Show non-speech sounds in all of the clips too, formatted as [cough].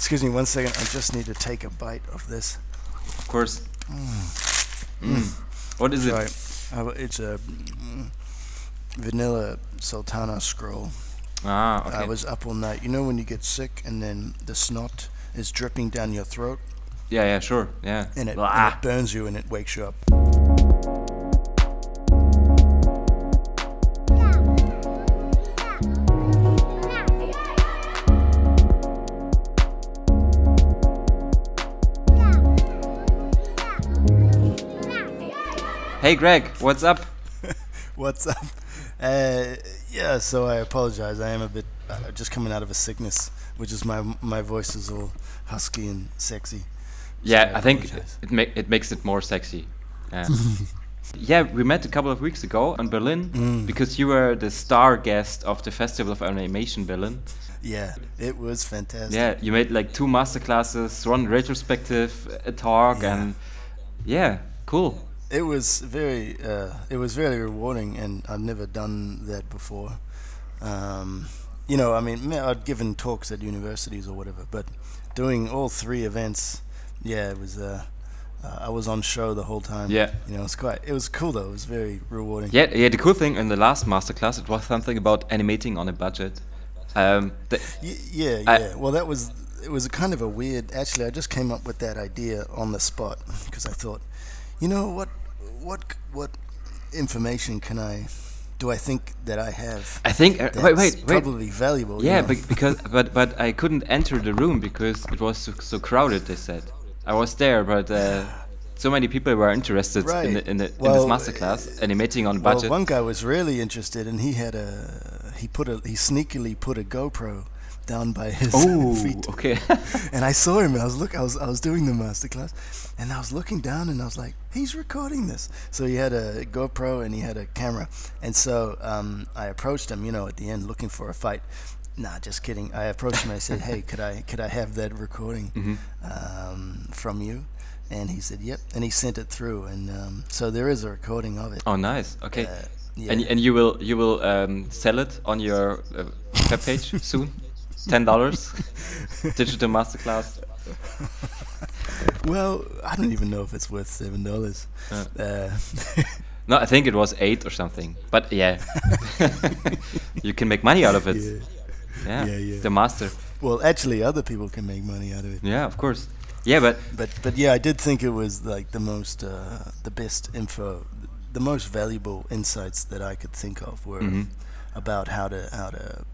Excuse me one second. I just need to take a bite of this. Of course. Mm. What is it? Uh, It's a mm, vanilla sultana scroll. Ah, okay. I was up all night. You know when you get sick and then the snot is dripping down your throat yeah, yeah, sure. Yeah. and it, and it burns you and it wakes you up. Hey, Greg, what's up? [laughs] What's up? Uh, yeah, so I apologize. I am a bit uh, just coming out of a sickness, which is my my voice is all husky and sexy. Yeah, I I think it ma- it makes it more sexy. Yeah. [laughs] yeah, we met a couple of weeks ago in Berlin Mm. because you were the star guest of the Festival of Animation Berlin. Yeah, it was fantastic. Yeah, you made like two master classes, one retrospective, a talk, Yeah. and yeah, cool. It was very uh, it was very rewarding, and I've never done that before. Um, you know, I mean, I'd given talks at universities or whatever, but doing all three events, yeah, it was. Uh, uh, I was on show the whole time. Yeah. you know, it's quite. It was cool though. It was very rewarding. Yeah, yeah. The cool thing in the last masterclass, it was something about animating on a budget. Um, the, Y- yeah, I- yeah. well, that was it was a kind of a weird. Actually, I just came up with that idea on the spot because I thought, you know what, what, what information can I, do I think that I have? I think. Uh, wait, wait, wait. Probably valuable. you Yeah, know? bec- because [laughs] but but I couldn't enter the room because it was so, so crowded. They said I was there, but uh, so many people were interested in the, in, the, Well, in this masterclass, animating on budget. well, one guy was really interested, and he had a he put a he sneakily put a GoPro down by his [laughs] oh, feet. okay. [laughs] and I saw him, and I was look, I was I was doing the masterclass, and I was looking down, and I was like, he's recording this. So he had a GoPro and he had a camera, and so um, I approached him, you know, at the end, looking for a fight. Nah, just kidding. I approached him. I said, "Hey, could I could I have that recording [laughs] Mm-hmm. um, from you?" And he said, "Yep." And he sent it through, and um, so there is a recording of it. oh, nice. Okay. Uh, yeah. And and you will you will um, sell it on your uh, web page soon. Ten dollars. [laughs] Digital masterclass. well, I don't even know if it's worth seven dollars. Uh. Uh, [laughs] No, I think it was eight or something. But yeah, [laughs] you can make money out of it. yeah. Yeah, Yeah, yeah. the master. Well, actually, other people can make money out of it. Yeah, of course. Yeah, but But but yeah, I did think it was like the most uh, the best info, the most valuable insights that I could think of were Mhm. about how to how to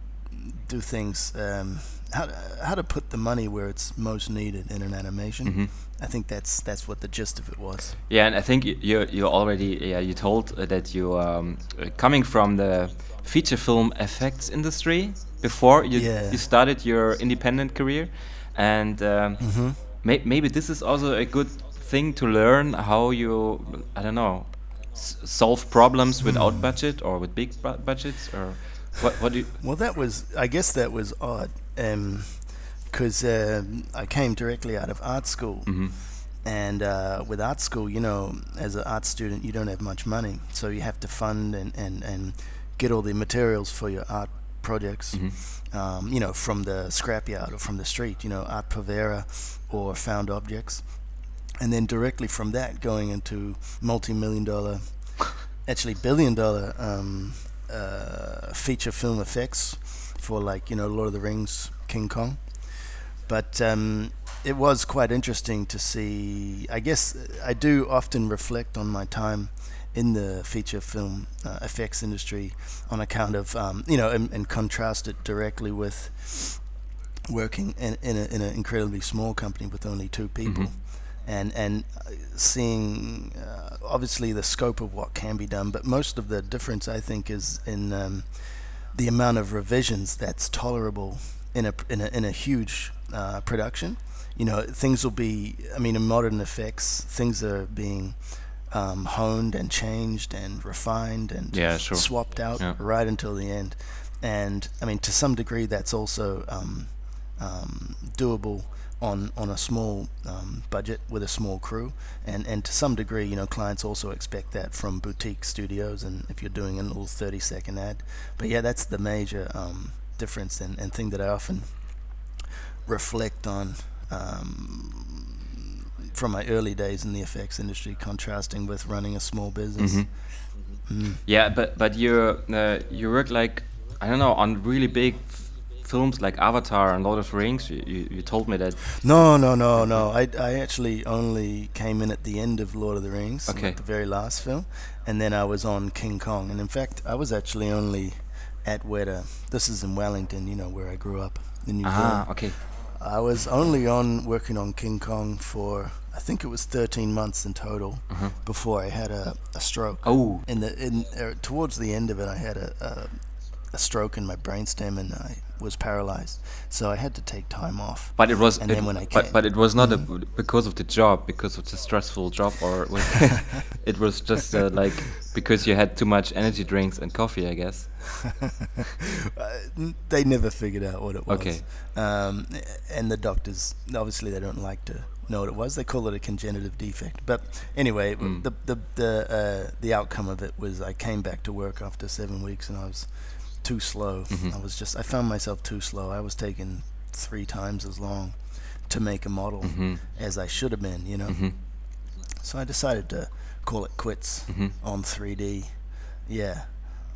do things, um, how to, how to put the money where it's most needed in an animation. Mhm. I think that's that's what the gist of it was. Yeah, and I think you you, already yeah you told uh, that you um, uh, coming from the feature film effects industry before you Yeah. you started your independent career, and um, Mm-hmm. may, maybe this is also a good thing to learn how you I don't know s- solve problems without Hmm. budget or with big bu- budgets or what what do you Well, that was, I guess that was odd, because um, I came directly out of art school, Mhm. and uh, with art school, you know, as an art student, you don't have much money, so you have to fund and, and, and get all the materials for your art projects, Mhm. um, you know, from the scrapyard or from the street, you know, Art Povera or found objects, and then directly from that going into multi-million dollar, actually billion dollar um, uh, feature film effects for like you know Lord of the Rings, King Kong. But um, it was quite interesting to see. I guess I do often reflect on my time in the feature film uh, effects industry on account of um, you know and, and contrast it directly with working in, in, a, in an incredibly small company with only two people Mhm. And and uh, seeing uh, obviously the scope of what can be done but most of the difference I think is in um, the amount of revisions that's tolerable in a in a, in a huge uh, production you know things will be I mean in modern effects things are being um, honed and changed and refined and Yeah, sure. swapped out Yeah. right until the end and I mean to some degree that's also um, um, doable on on a small um, budget with a small crew and and to some degree you know clients also expect that from boutique studios and if you're doing a little 30 second ad but yeah that's the major um, difference and, and thing that I often reflect on um, from my early days in the effects industry, contrasting with running a small business. Mm-hmm. Mm. Yeah, but but you uh, you work like I don't know on really big films like Avatar and Lord of the Rings? You, you, you, told me that. No, no, no, no. I, I actually only came in at the end of Lord of the Rings, okay. the very last film, and then I was on King Kong. And in fact, I was actually only at Weta. This is in Wellington, you know, where I grew up in New ah, Zealand. Ah, okay. I was only on working on King Kong for I think it was 13 months in total uh-huh. before I had a, a stroke. Oh, in the in uh, towards the end of it, I had a, a a stroke in my brainstem and I was paralyzed. So I had to take time off. But it was, and it, then when I came, but, but it was not mm. a, because of the job, because of the stressful job, or was [laughs] it was just uh, like because you had too much energy drinks and coffee, I guess. [laughs] uh, they never figured out what it was. Okay. Um, and the doctors, obviously, they don't like to know what it was. They call it a congenitive defect. But anyway, mm. the the the uh, the outcome of it was I came back to work after seven weeks, and I was too slow. Mm-hmm. I was just I found myself too slow. I was taking three times as long to make a model mm-hmm. as I should have been, you know. Mm-hmm. So I decided to call it quits mm-hmm. on 3D. Yeah.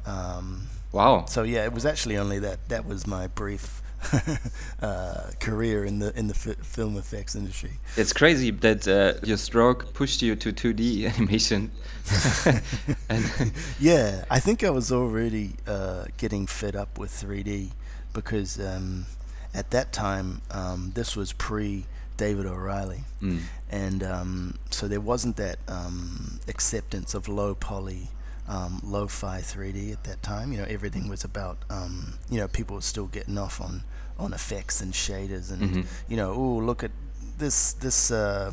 Um, wow. So yeah, it was actually only that. That was my brief [laughs] uh, career in the in the f- film effects industry. It's crazy that uh, your stroke pushed you to 2D [laughs] animation. [laughs] yeah, I think I was already uh, getting fed up with 3D because um, at that time um, this was pre David O'Reilly, mm. and um, so there wasn't that um, acceptance of low poly um, lo-fi 3D at that time. You know, everything was about um, you know people were still getting off on on effects and shaders and mm-hmm. you know, oh look at this this uh,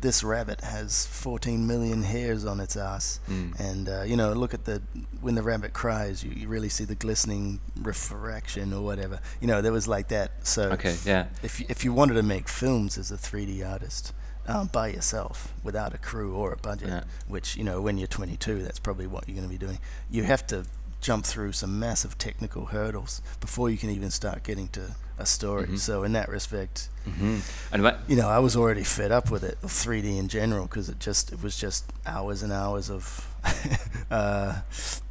this rabbit has 14 million hairs on its ass, mm. and uh, you know, look at the when the rabbit cries, you, you really see the glistening refraction or whatever. You know, there was like that. So okay, yeah. If if you wanted to make films as a 3D artist, um, by yourself without a crew or a budget, yeah. which, you know, when you're 22, that's probably what you're going to be doing. You have to jump through some massive technical hurdles before you can even start getting to a story. Mm-hmm. So in that respect, mm-hmm. and what, you know, I was already fed up with it, 3D in general, because it just it was just hours and hours of [laughs] uh,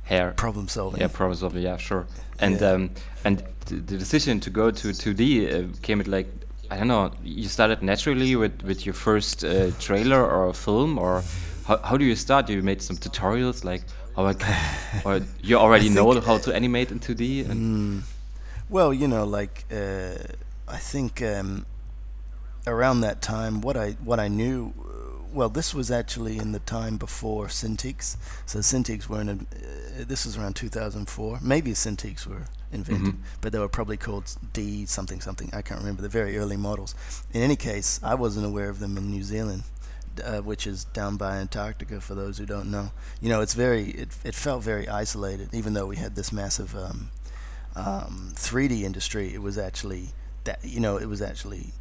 hair problem solving. Yeah, problem solving. Yeah, sure. And yeah. um, and the decision to go to 2D uh, came at like I don't know. You started naturally with with your first uh, trailer or film, or how how do you start? You made some tutorials like how I can, or [laughs] you already know how to animate in 2D? Mm, well, you know, like uh, I think um, around that time, what I what I knew. Well, this was actually in the time before Cintiqs. So Cintiqs were in. A, uh, this was around 2004. Maybe Cintiqs were invented, mm-hmm. but they were probably called D something something. I can't remember the very early models. In any case, I wasn't aware of them in New Zealand. Uh, which is down by Antarctica for those who don't know. You know, it's very it, it felt very isolated, even though we had this massive um, um, 3D industry. It was actually that you know it was actually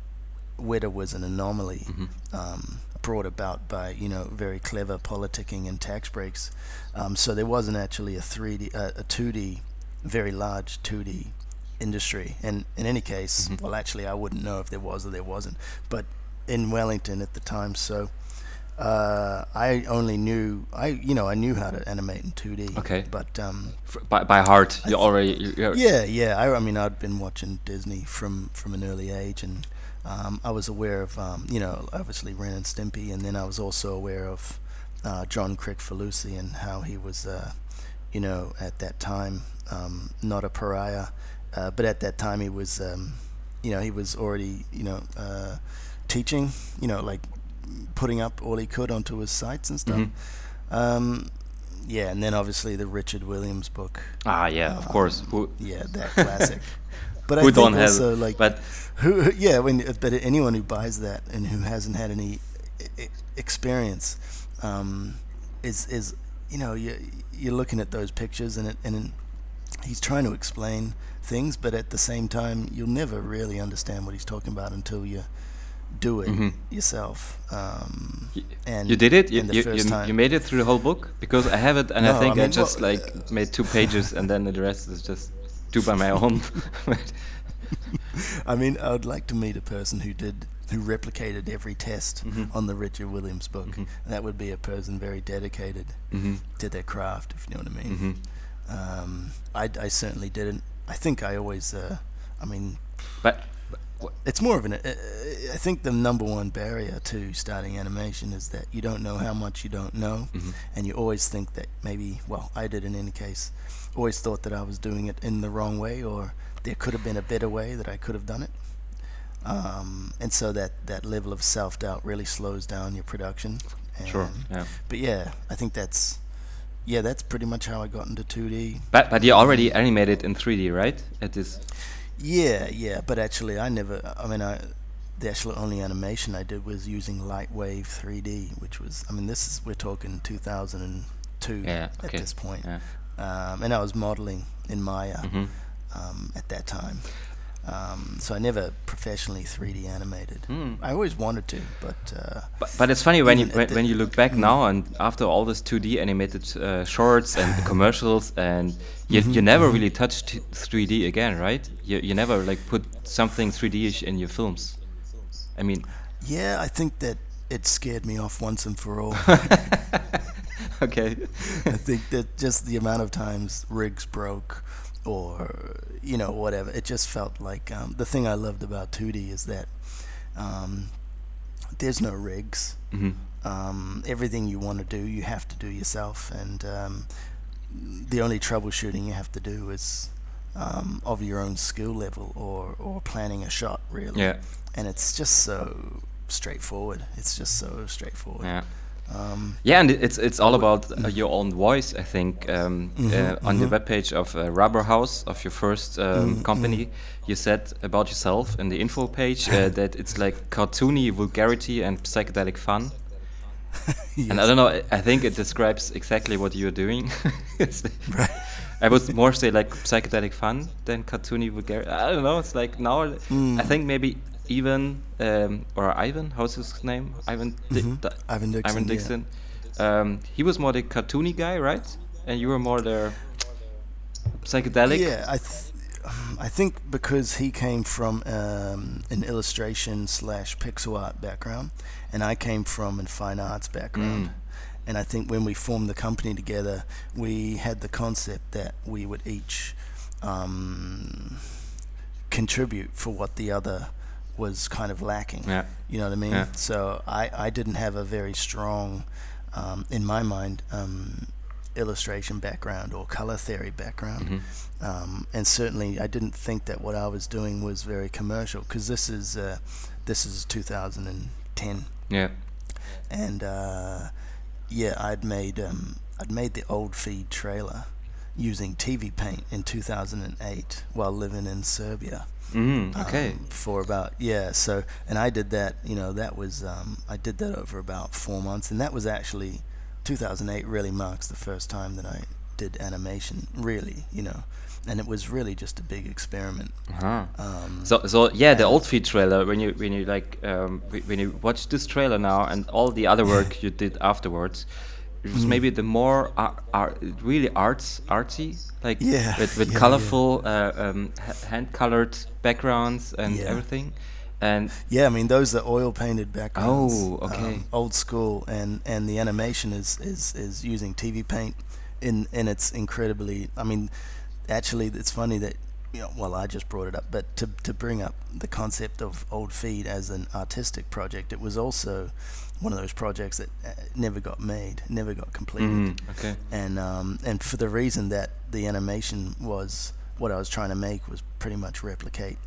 Weta was an anomaly mm-hmm. um, brought about by you know very clever politicking and tax breaks. Um, so there wasn't actually a 3D uh, a 2D very large 2D industry. And in any case, mm-hmm. well, actually, I wouldn't know if there was or there wasn't. But in Wellington at the time, so uh, I only knew I you know I knew how to animate in 2D. Okay. But um, by by heart, you already. You're yeah, yeah. I, I mean, I'd been watching Disney from from an early age, and um, I was aware of um, you know obviously Ren and Stimpy, and then I was also aware of uh, John Kricfalusi and how he was. Uh, you know, at that time, um, not a pariah, uh, but at that time he was, um, you know, he was already, you know, uh, teaching, you know, like putting up all he could onto his sites and stuff. Mm-hmm. Um, yeah, and then obviously the Richard Williams book. Ah, yeah, of course. Um, yeah, that classic. [laughs] but who I think also have, like, but who, yeah, when but anyone who buys that and who hasn't had any experience um, is is you know you you're looking at those pictures and it, and he's trying to explain things, but at the same time, you'll never really understand what he's talking about until you do it mm-hmm. yourself. Um, and you did it. You, you, you, you, made it through the whole book because I have it, and no, I think I, mean, I just well, like made two [laughs] pages, and then the rest is just do by my own. [laughs] I mean, I would like to meet a person who did who replicated every test Mm-hmm. on the Richard Williams book. That would be a person very dedicated Mm-hmm. to their craft, if you know what I mean. Um, I, I certainly didn't. I think I always. Uh, I mean, But, but it's more of an. Uh, I think the number one barrier to starting animation is that you don't know how much you don't know, and you always think that maybe. Well, I did in any case. Always thought that I was doing it in the wrong way, or there could have been a better way that I could have done it. Um, and so that that level of self doubt really slows down your production. And, Sure, yeah. But yeah, I think that's. Yeah, that's pretty much how I got into 2D. but but you already animated in 3D, right? At this. Yeah, yeah, but actually, I never. I mean, I the actual only animation I did was using Lightwave 3D, which was. I mean, this is we're talking 2002 Yeah, at okay, this point, yeah. Um, and I was modeling in Maya Mhm. um, at that time. Um, so I never professionally 3D animated. Mm. I always wanted to, but uh, But, but it's funny when you when, when you look back now and after all this 2D animated uh, shorts and [laughs] commercials and you, you never really touched 3D again, right? You, you never like put something 3D-ish in your films. I mean, yeah, I think that it scared me off once and for all. [laughs] [laughs] [laughs] okay. I think that just the amount of times rigs broke or you know whatever it just felt like um, the thing I loved about 2D is that um, there's no rigs hmm um, everything you want to do you have to do yourself and um, the only troubleshooting you have to do is um, of your own skill level or, or planning a shot really Yeah. and it's just so straightforward it's just so straightforward Yeah. Um, Yeah, and it's it's all about uh, your own voice. I think um, uh, on the webpage of uh, Rubber House of your first um, company, you said about yourself in the info page uh, [laughs] that it's like cartoony vulgarity and psychedelic fun. [laughs] And I don't know. I- think it describes exactly what you're doing. [laughs] It's- I would more say like psychedelic fun than cartoony vulgarity. I don't know. It's like now. I think maybe even um, or Ivan. How's his name? Ivan. Di- Di- Ivan Dixon, Ivan yeah. Dixon. Um, he was more the cartoony guy, right? And you were more the psychedelic. Yeah, I, th- I think because he came from um, an illustration slash pixel art background, and I came from a fine arts background. And I think when we formed the company together, we had the concept that we would each um, contribute for what the other was kind of lacking. Yeah. You know what I mean? Yeah. So I, I didn't have a very strong, um, in my mind, um, illustration background or color theory background. Mm-hmm. Um, and certainly I didn't think that what I was doing was very commercial because this is uh, this is 2010 Yeah. and uh, yeah I'd made um, I'd made the old feed trailer using TV Paint in 2008 while living in Serbia Mm, okay. um, for about yeah so and i did that you know that was um, i did that over about four months and that was actually 2008 really marks the first time that i did animation really you know and it was really just a big experiment Uh-huh. um, So, so yeah, the old feed trailer. When you when you like um, when you watch this trailer now and all the other work [laughs] you did afterwards, it Mm. was maybe the more ar- ar- really arts artsy, like Yeah, with, with yeah, colorful uh, um, ha- hand colored backgrounds and Yeah. everything, and yeah i mean those are oil painted backgrounds Oh, okay. um, old school and and the animation is is is using tv paint in and it's incredibly i mean actually it's funny that you know well i just brought it up but to to bring up the concept of old feed as an artistic project it was also one of those projects that uh, never got made never got completed Mm, okay. and um, and for the reason that the animation was what I was trying to make was pretty much replicate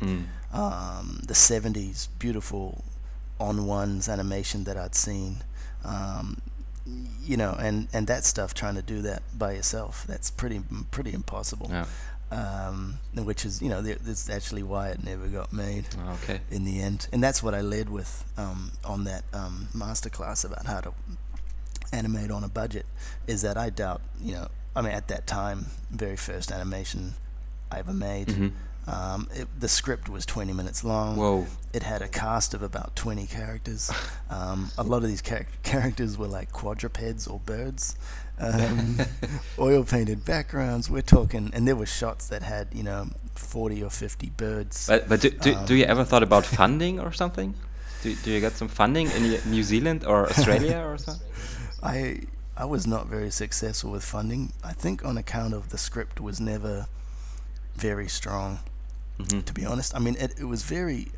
Mm. um, the 70s beautiful on ones animation that I'd seen. Um, you know, and, and that stuff, trying to do that by yourself, that's pretty pretty impossible. Yeah. Um, which is, you know, th- that's actually why it never got made Okay. in the end. And that's what I led with um, on that um, masterclass about how to animate on a budget. Is that I doubt, you know, I mean, at that time, very first animation I ever made. Mhm. Um, it, the script was 20 minutes long. Whoa. It had a cast of about 20 characters. [laughs] Um, a lot of these char- characters were like quadrupeds or birds. Um, [laughs] oil painted backgrounds. We're talking, and there were shots that had, you know, 40 or 50 birds. But, but do, do, do you ever thought about [laughs] funding or something? Do, do you get some funding in New Zealand or Australia or [laughs] something? I I was not very successful with funding. I think on account of the script was never very strong. Mhm. To be honest, I mean it, it was very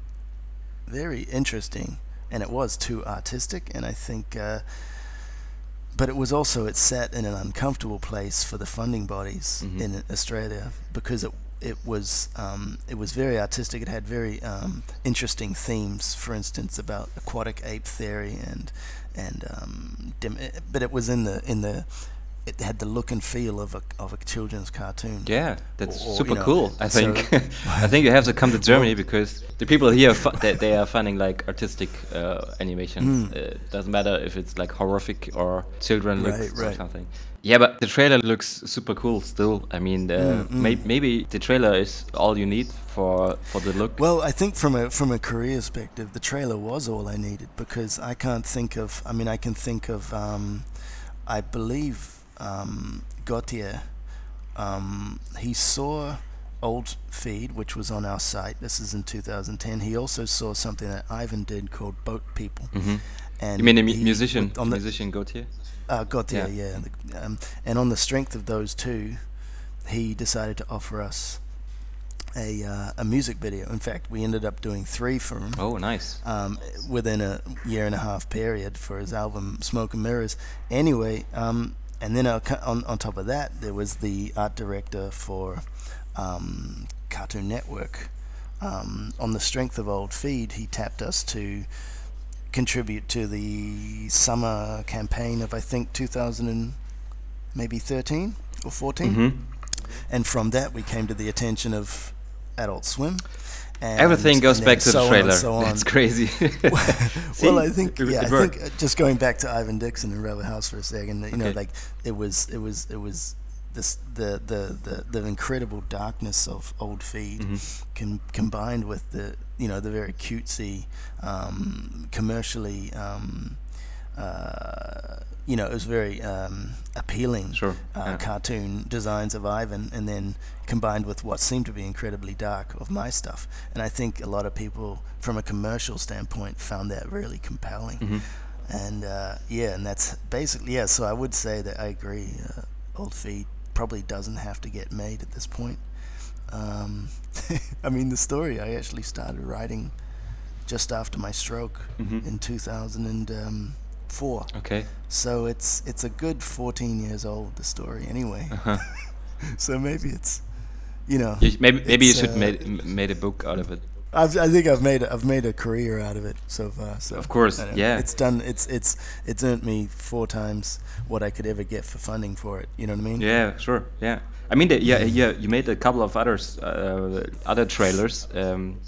very interesting, and it was too artistic, and I think. Uh, but it was also it sat in an uncomfortable place for the funding bodies Mhm. in Australia because it it was um, it was very artistic. It had very um, interesting themes, for instance, about aquatic ape theory and and um, dim, eh, but it was in the in the it had the look and feel of a of a children's cartoon. Yeah, that's Or- or, super you know, cool. I so- think. [laughs] I think you have to come to Germany because the people here they, they are finding like artistic uh, animations. Mm. Uh, doesn't matter if it's like horrific or children looks Right, or something. Yeah, but the trailer looks super cool still. I mean, uh, Mm, may- mm. maybe the trailer is all you need for for the look. Well, I think from a from a career perspective, the trailer was all I needed because I can't think of. I mean, I can think of. Um, I believe um, Gotye. Um, he saw old feed, which was on our site. This is in 2010. He also saw something that Ivan did called Boat People. hmm And You mean a mu- musician? on the, musician Gotye? uh, Gotye, Yeah. yeah. Um, and on the strength of those two, he decided to offer us a uh, a music video. In fact, we ended up doing three for him Oh, nice. um, within a year and a half period for his album Smoke and Mirrors. Anyway, um, and then uh, on on top of that, there was the art director for um, Cartoon Network. Um, on the strength of Old Feed, he tapped us to contribute to the summer campaign of I think 2000 and maybe 13 or 14 hmm and from that we came to the attention of Adult Swim. And, Everything goes back to the so on trailer. so. That's crazy. [laughs] [laughs] well, I think yeah, I think uh, just going back to Ivan Dixon and Rubber House for a second, you know, Okay. like it was it was it was this the the the, the incredible darkness of Old Feed Mhm. com- combined with the you know the very cutesy um, commercially um, you know it was very um, appealing Sure, uh, yeah. cartoon designs of Ivan and then combined with what seemed to be incredibly dark of my stuff and I think a lot of people from a commercial standpoint found that really compelling Mhm. and uh, yeah and that's basically yeah so I would say that I agree uh, Old Feed probably doesn't have to get made at this point um, [laughs] I mean the story I actually started writing just after my stroke Mhm. in 2004 Okay. so it's it's a good 14 years old the story anyway Uh-huh. [laughs] so maybe it's you know You, maybe maybe you should uh, made made a book out of it. I've, I think I've made I've made a career out of it so far. So Of course, yeah. It's done. It's it's it's earned me four times what I could ever get for funding for it. You know what I mean? Yeah, sure. Yeah. I mean, the, yeah, yeah. You made a couple of others, uh, other trailers. Um,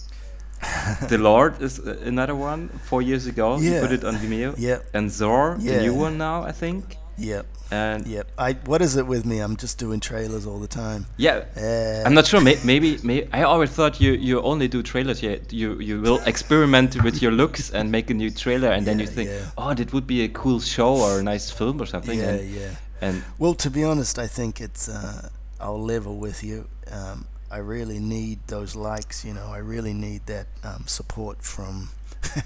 [laughs] the Lord is uh, another one. Four years ago, you put it on Vimeo. Yep. And Zor, the new one now, I think. Yep. And Yep. I what is it with me? I'm just doing trailers all the time. yeah, Uh, I'm not sure. May, maybe, may, I always thought you you only do trailers. Yeah, you you will [laughs] experiment with your looks and make a new trailer, and then you think, yeah. oh, that would be a cool show or a nice film or something. Yeah, and, yeah. and Well, to be honest, I think it's. Uh, I'll level with you. Um, I really need those likes. You know, I really need that um, support from [laughs]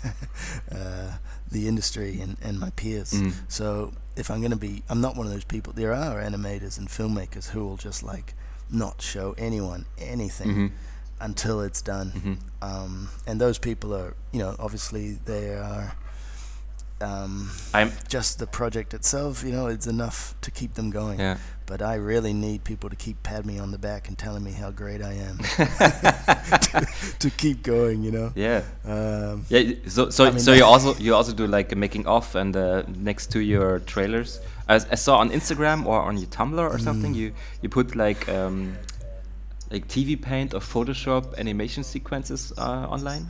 uh, the industry and, and my peers. Mm. So if I'm going to be, I'm not one of those people. There are animators and filmmakers who will just like not show anyone anything Mhm. until it's done. Mhm. Um, and those people are, you know, obviously they are. Um, I'm just the project itself, you know, it's enough to keep them going. yeah. But I really need people to keep patting me on the back and telling me how great I am to, [laughs] to keep going, you know. Yeah. Um, Yeah, so so I mean, so you also you also do like a making off and uh, next to your trailers. I saw on Instagram or on your Tumblr or something Mm. you you put like um, like TV Paint or Photoshop animation sequences uh, online,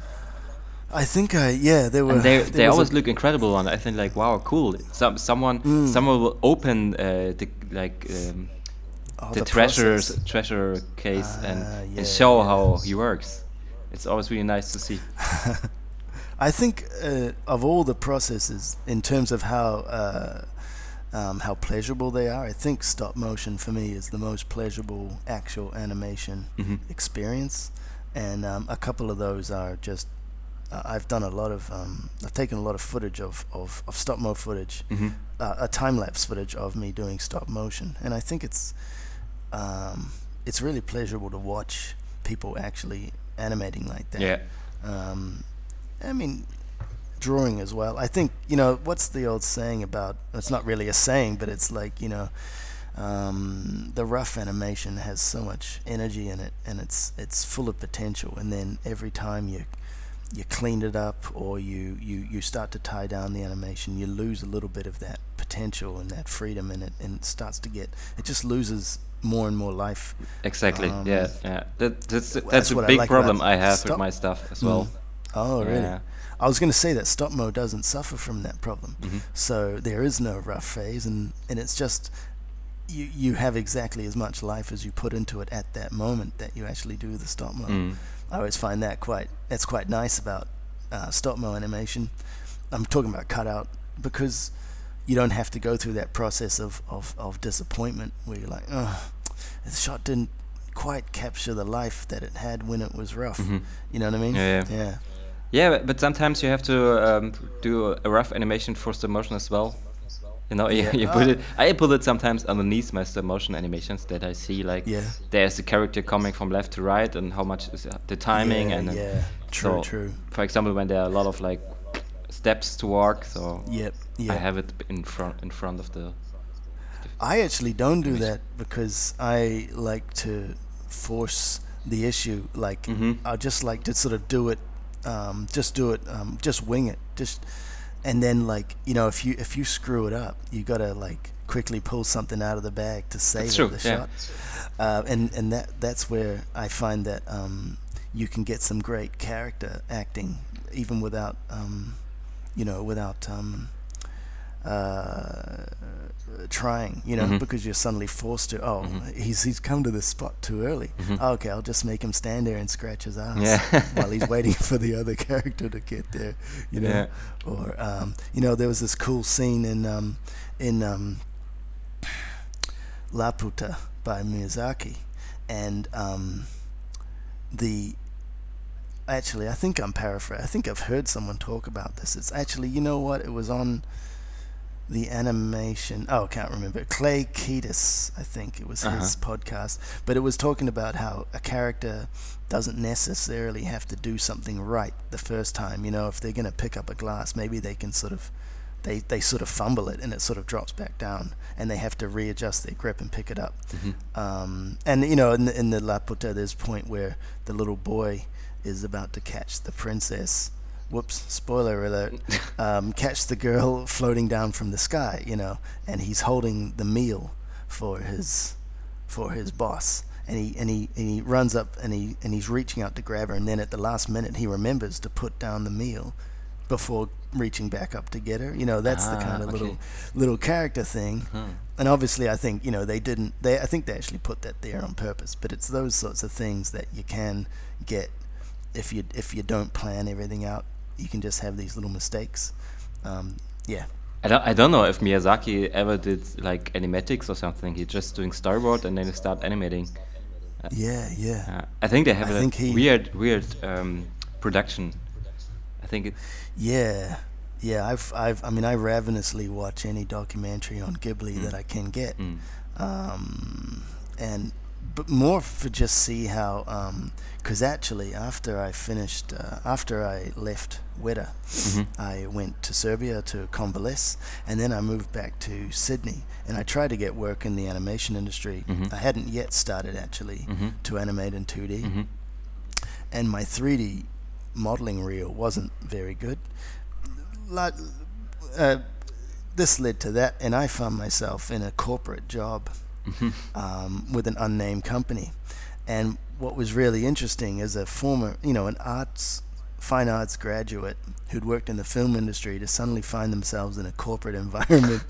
I think I yeah they were. and [laughs] they they always look incredible. On I think like wow cool. Some someone Mm. someone will open uh, the like um, Oh, the, the treasures treasure case and, Ah, and show yeah. how he works. It's always really nice to see. [laughs] I think uh, of all the processes, in terms of how uh, um, how pleasurable they are, I think stop motion for me is the most pleasurable actual animation Mhm. experience. And um, a couple of those are just. Uh, I've done a lot of. Um, I've taken a lot of footage of, of, of stop mo footage, hmm uh, a time lapse footage of me doing stop motion, and I think it's um, it's really pleasurable to watch people actually animating like that. Yeah. Um, I mean, drawing as well. I think you know what's the old saying about? It's not really a saying, but it's like you know, um, the rough animation has so much energy in it, and it's it's full of potential. And then every time you you clean it up or you, you, you start to tie down the animation, you lose a little bit of that potential and that freedom in it, and it starts to get it just loses more and more life. Exactly. Um, yeah. Yeah. That, that's that's, that's a what I big like problem I have stop- with my stuff as well. Oh, really? Yeah. I was going to say that stop mo doesn't suffer from that problem. Mhm. So there is no rough phase, and, and it's just you you have exactly as much life as you put into it at that moment that you actually do the stop mo. Mm. I always find that quite that's quite nice about uh, stop mo animation. I'm talking about cutout because you don't have to go through that process of, of, of disappointment where you're like, oh, the shot didn't quite capture the life that it had when it was rough. Mhm. You know what I mean? Yeah, yeah. Yeah. Yeah, but, but sometimes you have to um, do a rough animation for stop motion as well. You know, Yeah. you put Ah. it. I put it sometimes underneath my stop motion animations that I see. Like, Yeah. there's the character coming from left to right, and how much is the timing, yeah, and yeah. True, so, true. For example, when there are a lot of like steps to walk, so Yep. Yeah. I have it in front in front of the. I actually don't do that because I like to force the issue. Like Mhm. I just like to sort of do it, um, just do it, um, just wing it, just, and then like you know if you if you screw it up, you gotta like quickly pull something out of the bag to save true, the yeah. shot. Uh, and and that that's where I find that um, you can get some great character acting even without um, you know without um, uh, trying, you know, Mhm. because you're suddenly forced to. Oh, Mhm. he's he's come to the spot too early. Mhm. Oh, okay, I'll just make him stand there and scratch his ass Yeah. [laughs] while he's waiting for the other character to get there. You know, Yeah. or um, you know, there was this cool scene in um, in um, Laputa by Miyazaki, and um, the actually, I think I'm paraphrasing. I think I've heard someone talk about this. It's actually, you know what? It was on the animation. Oh, I can't remember. Clay Kaytis, I think it was his podcast. But it was talking about how a character doesn't necessarily have to do something right the first time. You know, if they're going to pick up a glass, maybe they can sort of. They, they sort of fumble it and it sort of drops back down and they have to readjust their grip and pick it up. Mhm. Um, and you know, in the, in the Laputa, there's a point where the little boy is about to catch the princess. Whoops! Spoiler alert. [laughs] Um, catch the girl floating down from the sky, you know, and he's holding the meal for his for his boss. And he and he and he runs up and he and he's reaching out to grab her, and then at the last minute he remembers to put down the meal before reaching back up to get her. You know, that's the Ah, kind of okay. little little character thing. Hmm. And obviously, I think you know they didn't. They I think they actually put that there on purpose. But it's those sorts of things that you can get if you if you don't plan everything out. You can just have these little mistakes. Um, yeah. I don't, I don't know if Miyazaki ever did like animatics or something. He's just doing storyboard and then he start animating. Yeah, yeah. Uh, I think they have I a think he- weird, weird um, production. I think it. Yeah, yeah. I've, I've, I mean, I ravenously watch any documentary on Ghibli Mm. that I can get, Mm. um, and but more for just see how, because actually after I finished, uh, after I left Weta, Mhm. I went to Serbia to convalesce, and then I moved back to Sydney, and I tried to get work in the animation industry. Mhm. I hadn't yet started actually Mhm. to animate in 2D Mhm. and my 3D modeling reel wasn't very good. Like, uh, this led to that, and I found myself in a corporate job Um, with an unnamed company. And what was really interesting is a former, you know, an arts, fine arts graduate who'd worked in the film industry to suddenly find themselves in a corporate [laughs] environment.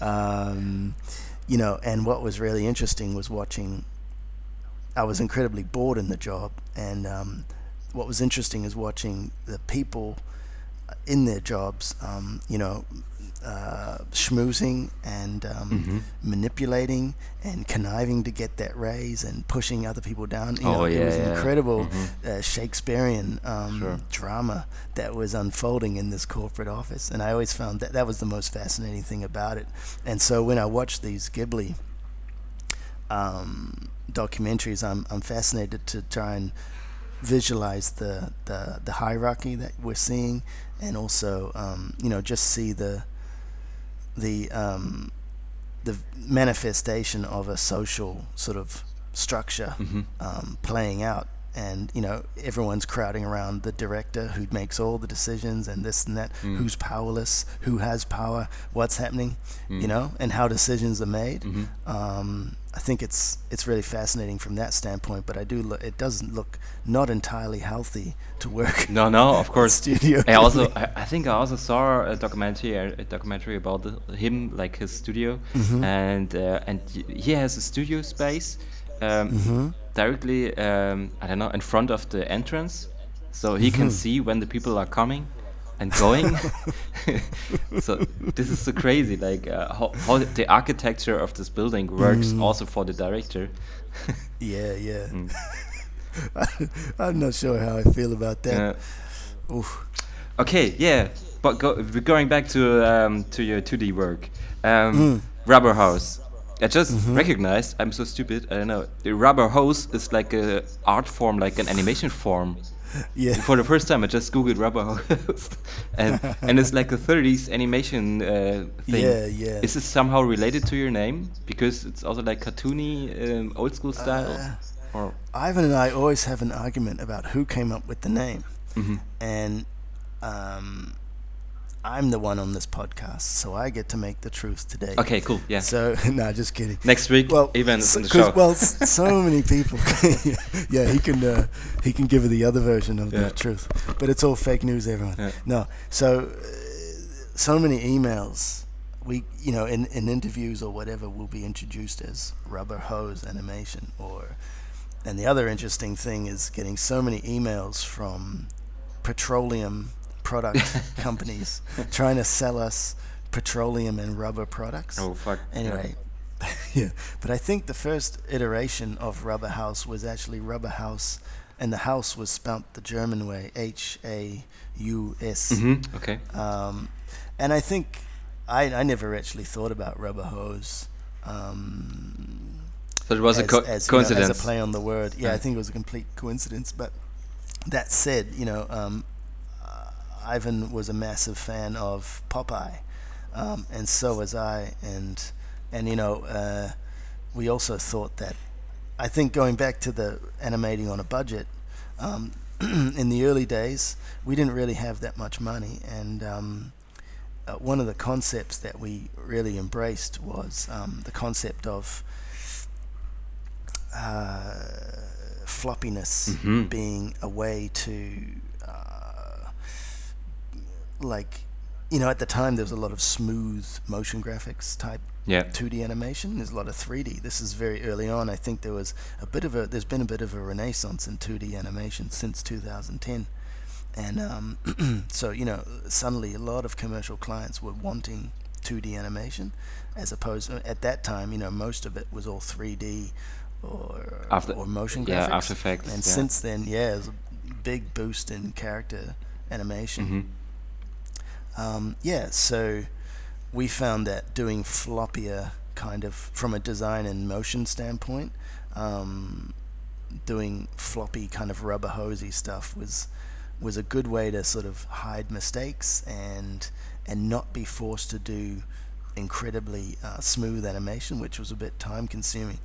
um, you know, and what was really interesting was watching. I was incredibly bored in the job, and um, what was interesting is watching the people in their jobs, um, you know, uh, schmoozing and um, Mm-hmm. manipulating and conniving to get that raise and pushing other people down. You Oh, know, it was yeah. incredible Mhm. uh, Shakespearean um, Sure. drama that was unfolding in this corporate office, and I always found that that was the most fascinating thing about it. And so when I watch these Ghibli um, documentaries, I'm I'm fascinated to try and visualize the, the, the hierarchy that we're seeing, and also um, you know just see the the um, the manifestation of a social sort of structure Mhm. um, playing out. And you know everyone's crowding around the director who makes all the decisions and this and that. Mm. Who's powerless? Who has power? What's happening? Mm. You know, and how decisions are made. Mhm. Um, I think it's it's really fascinating from that standpoint. But I do it doesn't look not entirely healthy to work. [laughs] No, no, of [laughs] course. Studio I also, [laughs] I, I think I also saw a documentary, a, a documentary about the, him, like his studio, Mhm. and uh, and he has a studio space um, Mhm. directly, um, I don't know, in front of the entrance, so he can Mhm. see when the people are coming and going. [laughs] [laughs] so this is so crazy, like uh, how, how the architecture of this building works, Mm. also for the director. [laughs] Yeah, yeah. Mm. I'm not sure how I feel about that. Uh. Okay, yeah, but go, we're going back to um, to your 2D work, um, Mm. Rubber House. I just Mhm. recognized. I'm so stupid. I don't know. The Rubber hose is like a art form, like an animation form. [laughs] Yeah. For the first time, I just googled Rubber [laughs] hose, and and it's like a 30s animation uh, thing. Yeah, yeah. Is this somehow related to your name? Because it's also like cartoony, um, old school style. Uh, or Ivan and I always have an argument about who came up with the name, Mhm. and um, I'm the one on this podcast, so I get to make the truth today. okay, cool. Yeah. So [laughs] no, just kidding. Next week, Well, Ivan is s- on show. well, [laughs] so many people. [laughs] yeah, he can uh, he can give her the other version of Yeah. the truth, but it's all fake news, everyone. Yeah. No, so uh, so many emails. We, you know, in, in interviews or whatever, will be introduced as rubber hose animation, or and the other interesting thing is getting so many emails from petroleum product [laughs] companies trying to sell us petroleum and rubber products. oh fuck. Anyway, [laughs] yeah. But I think the first iteration of Rubber House was actually Rubber House, and the house was spelt the German way, H A U S. Mhm, Okay. Um, and I think I, I never actually thought about Rubber Hose. Um, So it was a co- as, you know, coincidence. as a play on the word. Yeah, I think it was a complete coincidence. But that said, you know, um, Ivan was a massive fan of Popeye, um, and so was I. And and you know, uh, we also thought that. I think going back to the animating on a budget, um, [clears throat] in the early days, we didn't really have that much money, and um, uh, one of the concepts that we really embraced was um, the concept of uh, floppiness Mhm. being a way to, like, you know, at the time there was a lot of smooth motion graphics type yeah. 2D animation. There's a lot of 3D. This is very early on. I think there was a bit of a there's been a bit of a renaissance in 2D animation since 2010, and um, [clears throat] so you know suddenly a lot of commercial clients were wanting 2D animation, as opposed at that time you know most of it was all 3D or After- or motion yeah, graphics. After Effects, And yeah. since then, yeah, there's a big boost in character animation. Mhm. Um, yeah, so we found that doing floppier kind of from a design and motion standpoint, um, doing floppy kind of rubber hosey stuff was was a good way to sort of hide mistakes and and not be forced to do incredibly uh, smooth animation, which was a bit time consuming.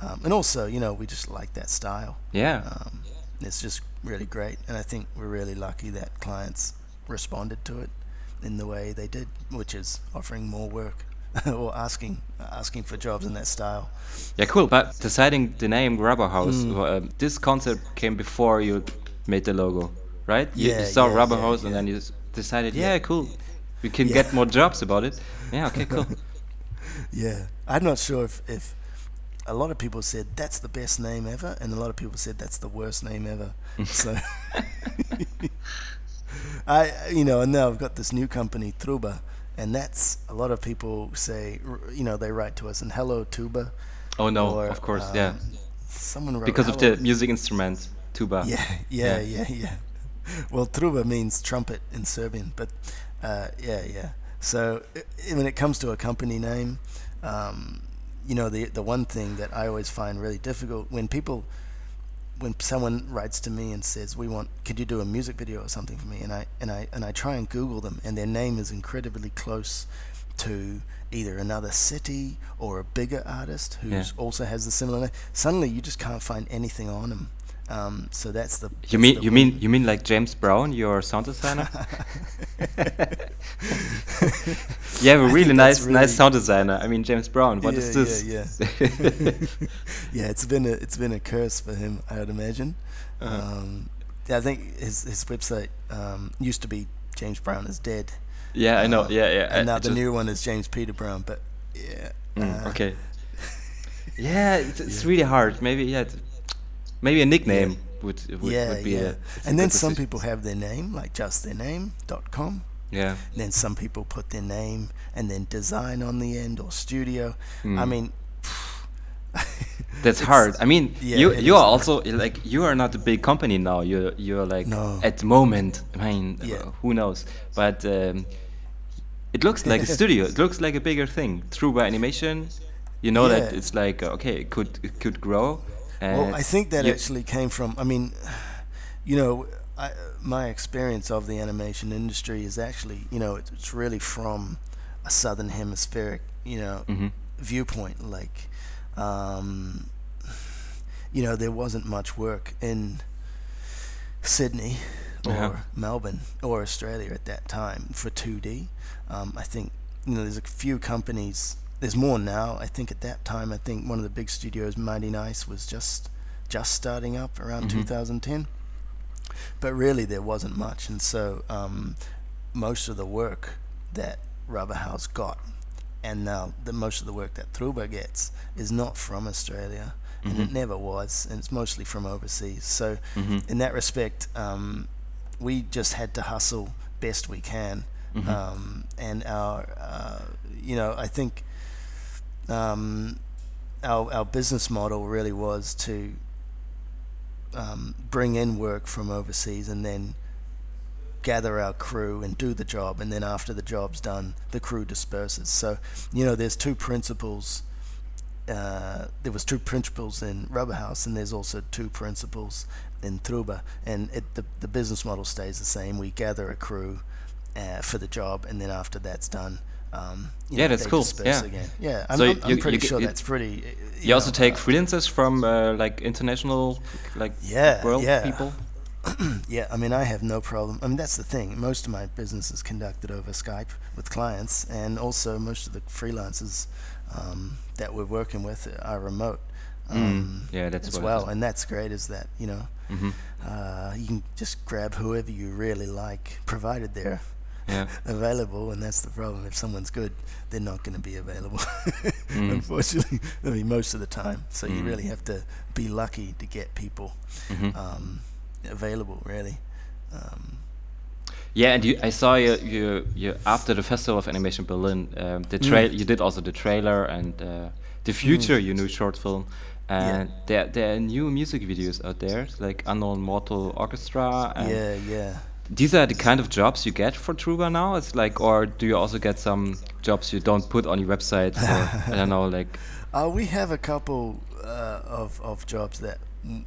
Um, and also, you know, we just like that style. Yeah. Um, it's just really great, and I think we're really lucky that clients responded to it in the way they did, which is offering more work [laughs] or asking asking for jobs in that style. Yeah, cool. But deciding the name Rubber House, Mm. uh, um, this concept came before you made the logo, right? You, you saw yeah, Rubber yeah, House and then you decided, Yeah. yeah, cool. We can Yeah. get more jobs about it. Yeah, okay, cool. [laughs] yeah, I'm not sure if, if a lot of people said that's the best name ever, and a lot of people said that's the worst name ever. [laughs] so, [laughs] I you know, and now I've got this new company, Truba, and that's a lot of people say, you know, they write to us and hello Tuba. Oh no, or, of course, um, yeah. Someone wrote because of the music instrument tuba. Yeah, [laughs] yeah, yeah, yeah. yeah. Well, truba means trumpet in Serbian, but uh, yeah, yeah. So when it comes to a company name, um, you know, the the one thing that I always find really difficult when people when someone writes to me and says we want could you do a music video or something for me? And I and I and I try and google them and their name is incredibly close to either another city or a bigger artist who yeah. also has the similar name. Suddenly you just can't find anything on them um, so that's the. That's you mean the you mean you mean like James Brown, your sound designer? [laughs] you have a [laughs] really nice really nice sound designer. I mean James Brown. What yeah, is this? Yeah, yeah. [laughs] yeah, it's been a it's been a curse for him, I would imagine. Uh-huh. Um, yeah, I think his his website um, used to be James Brown is dead. Yeah, I know. Uh, yeah, yeah. And now the new one is James Peter Brown, but yeah. Mm, uh, okay. yeah, it's, it's yeah. really hard. Maybe yeah Maybe a nickname yeah. would, would, yeah, would be yeah. a. And then some people have their name, like just their name.com. Yeah. And then some people put their name and then design on the end or studio. Mm. I hmm. mean, [laughs] [laughs] that's hard. I mean, yeah, you you are hard. also like you are not a big company now. You're you're like no. at the moment. I mean, yeah. uh, who knows? But um, it looks like a [laughs] studio. It looks like a bigger thing. Truba Animation, you know yeah. that it's like okay, it could it could grow well, I think that actually came from. I mean, you know, I, my experience of the animation industry is actually, you know, it's, it's really from a southern hemispheric, you know, mm-hmm. viewpoint. Like, um, you know, there wasn't much work in Sydney or uh-huh. Melbourne or Australia at that time for 2D. Um, I think you know there's a few companies there's more now. I think at that time, I think one of the big studios, Mighty Nice, was just just starting up around mm-hmm. 2010. But really, there wasn't much, and so um, most of the work that Rubber House got, and now the most of the work that Truba gets, is not from Australia, mm-hmm. and it mm-hmm. never was, and it's mostly from overseas. So, mm-hmm. in that respect, um, we just had to hustle best we can. Mm-hmm. Um, and our, uh, you know, I think um, our our business model really was to um, bring in work from overseas and then gather our crew and do the job. And then after the job's done the crew disperses. So you know there's two principles uh, there was two principles in Rubber House and there's also two principles in Truba and it, the, the business model stays the same. We gather a crew uh, for the job and then after that's done um, yeah, know, that's cool. Yeah, again. yeah. I'm, so I'm, I'm pretty you, sure you, that's pretty. You, you also know, take uh, freelancers from uh, like international, like yeah, world yeah. people. [clears throat] yeah, I mean, I have no problem. I mean, that's the thing. Most of my business is conducted over Skype with clients, and also most of the freelancers um, that we're working with are remote. Mm. Um, mm, yeah, that's as well, and that's great. Is that you know, mm-hmm. uh, you can just grab whoever you really like, provided they're yeah. [laughs] available, and that's the problem. If someone's good, they're not going to be available, mm. [laughs] unfortunately. I mean, most of the time. So mm. you really have to be lucky to get people mm-hmm. um, available, really. Um, yeah, and you, I saw you, you, you after the Festival of Animation Berlin. Um, the trail mm. you did also the trailer and uh, the future, mm. your new short film. And yeah. there, there are new music videos out there, like Unknown Mortal Orchestra. yeah, yeah these are the kind of jobs you get for Truba now. It's like, or do you also get some jobs you don't put on your website? Or, I don't know, like. [laughs] Uh, we have a couple uh, of of jobs that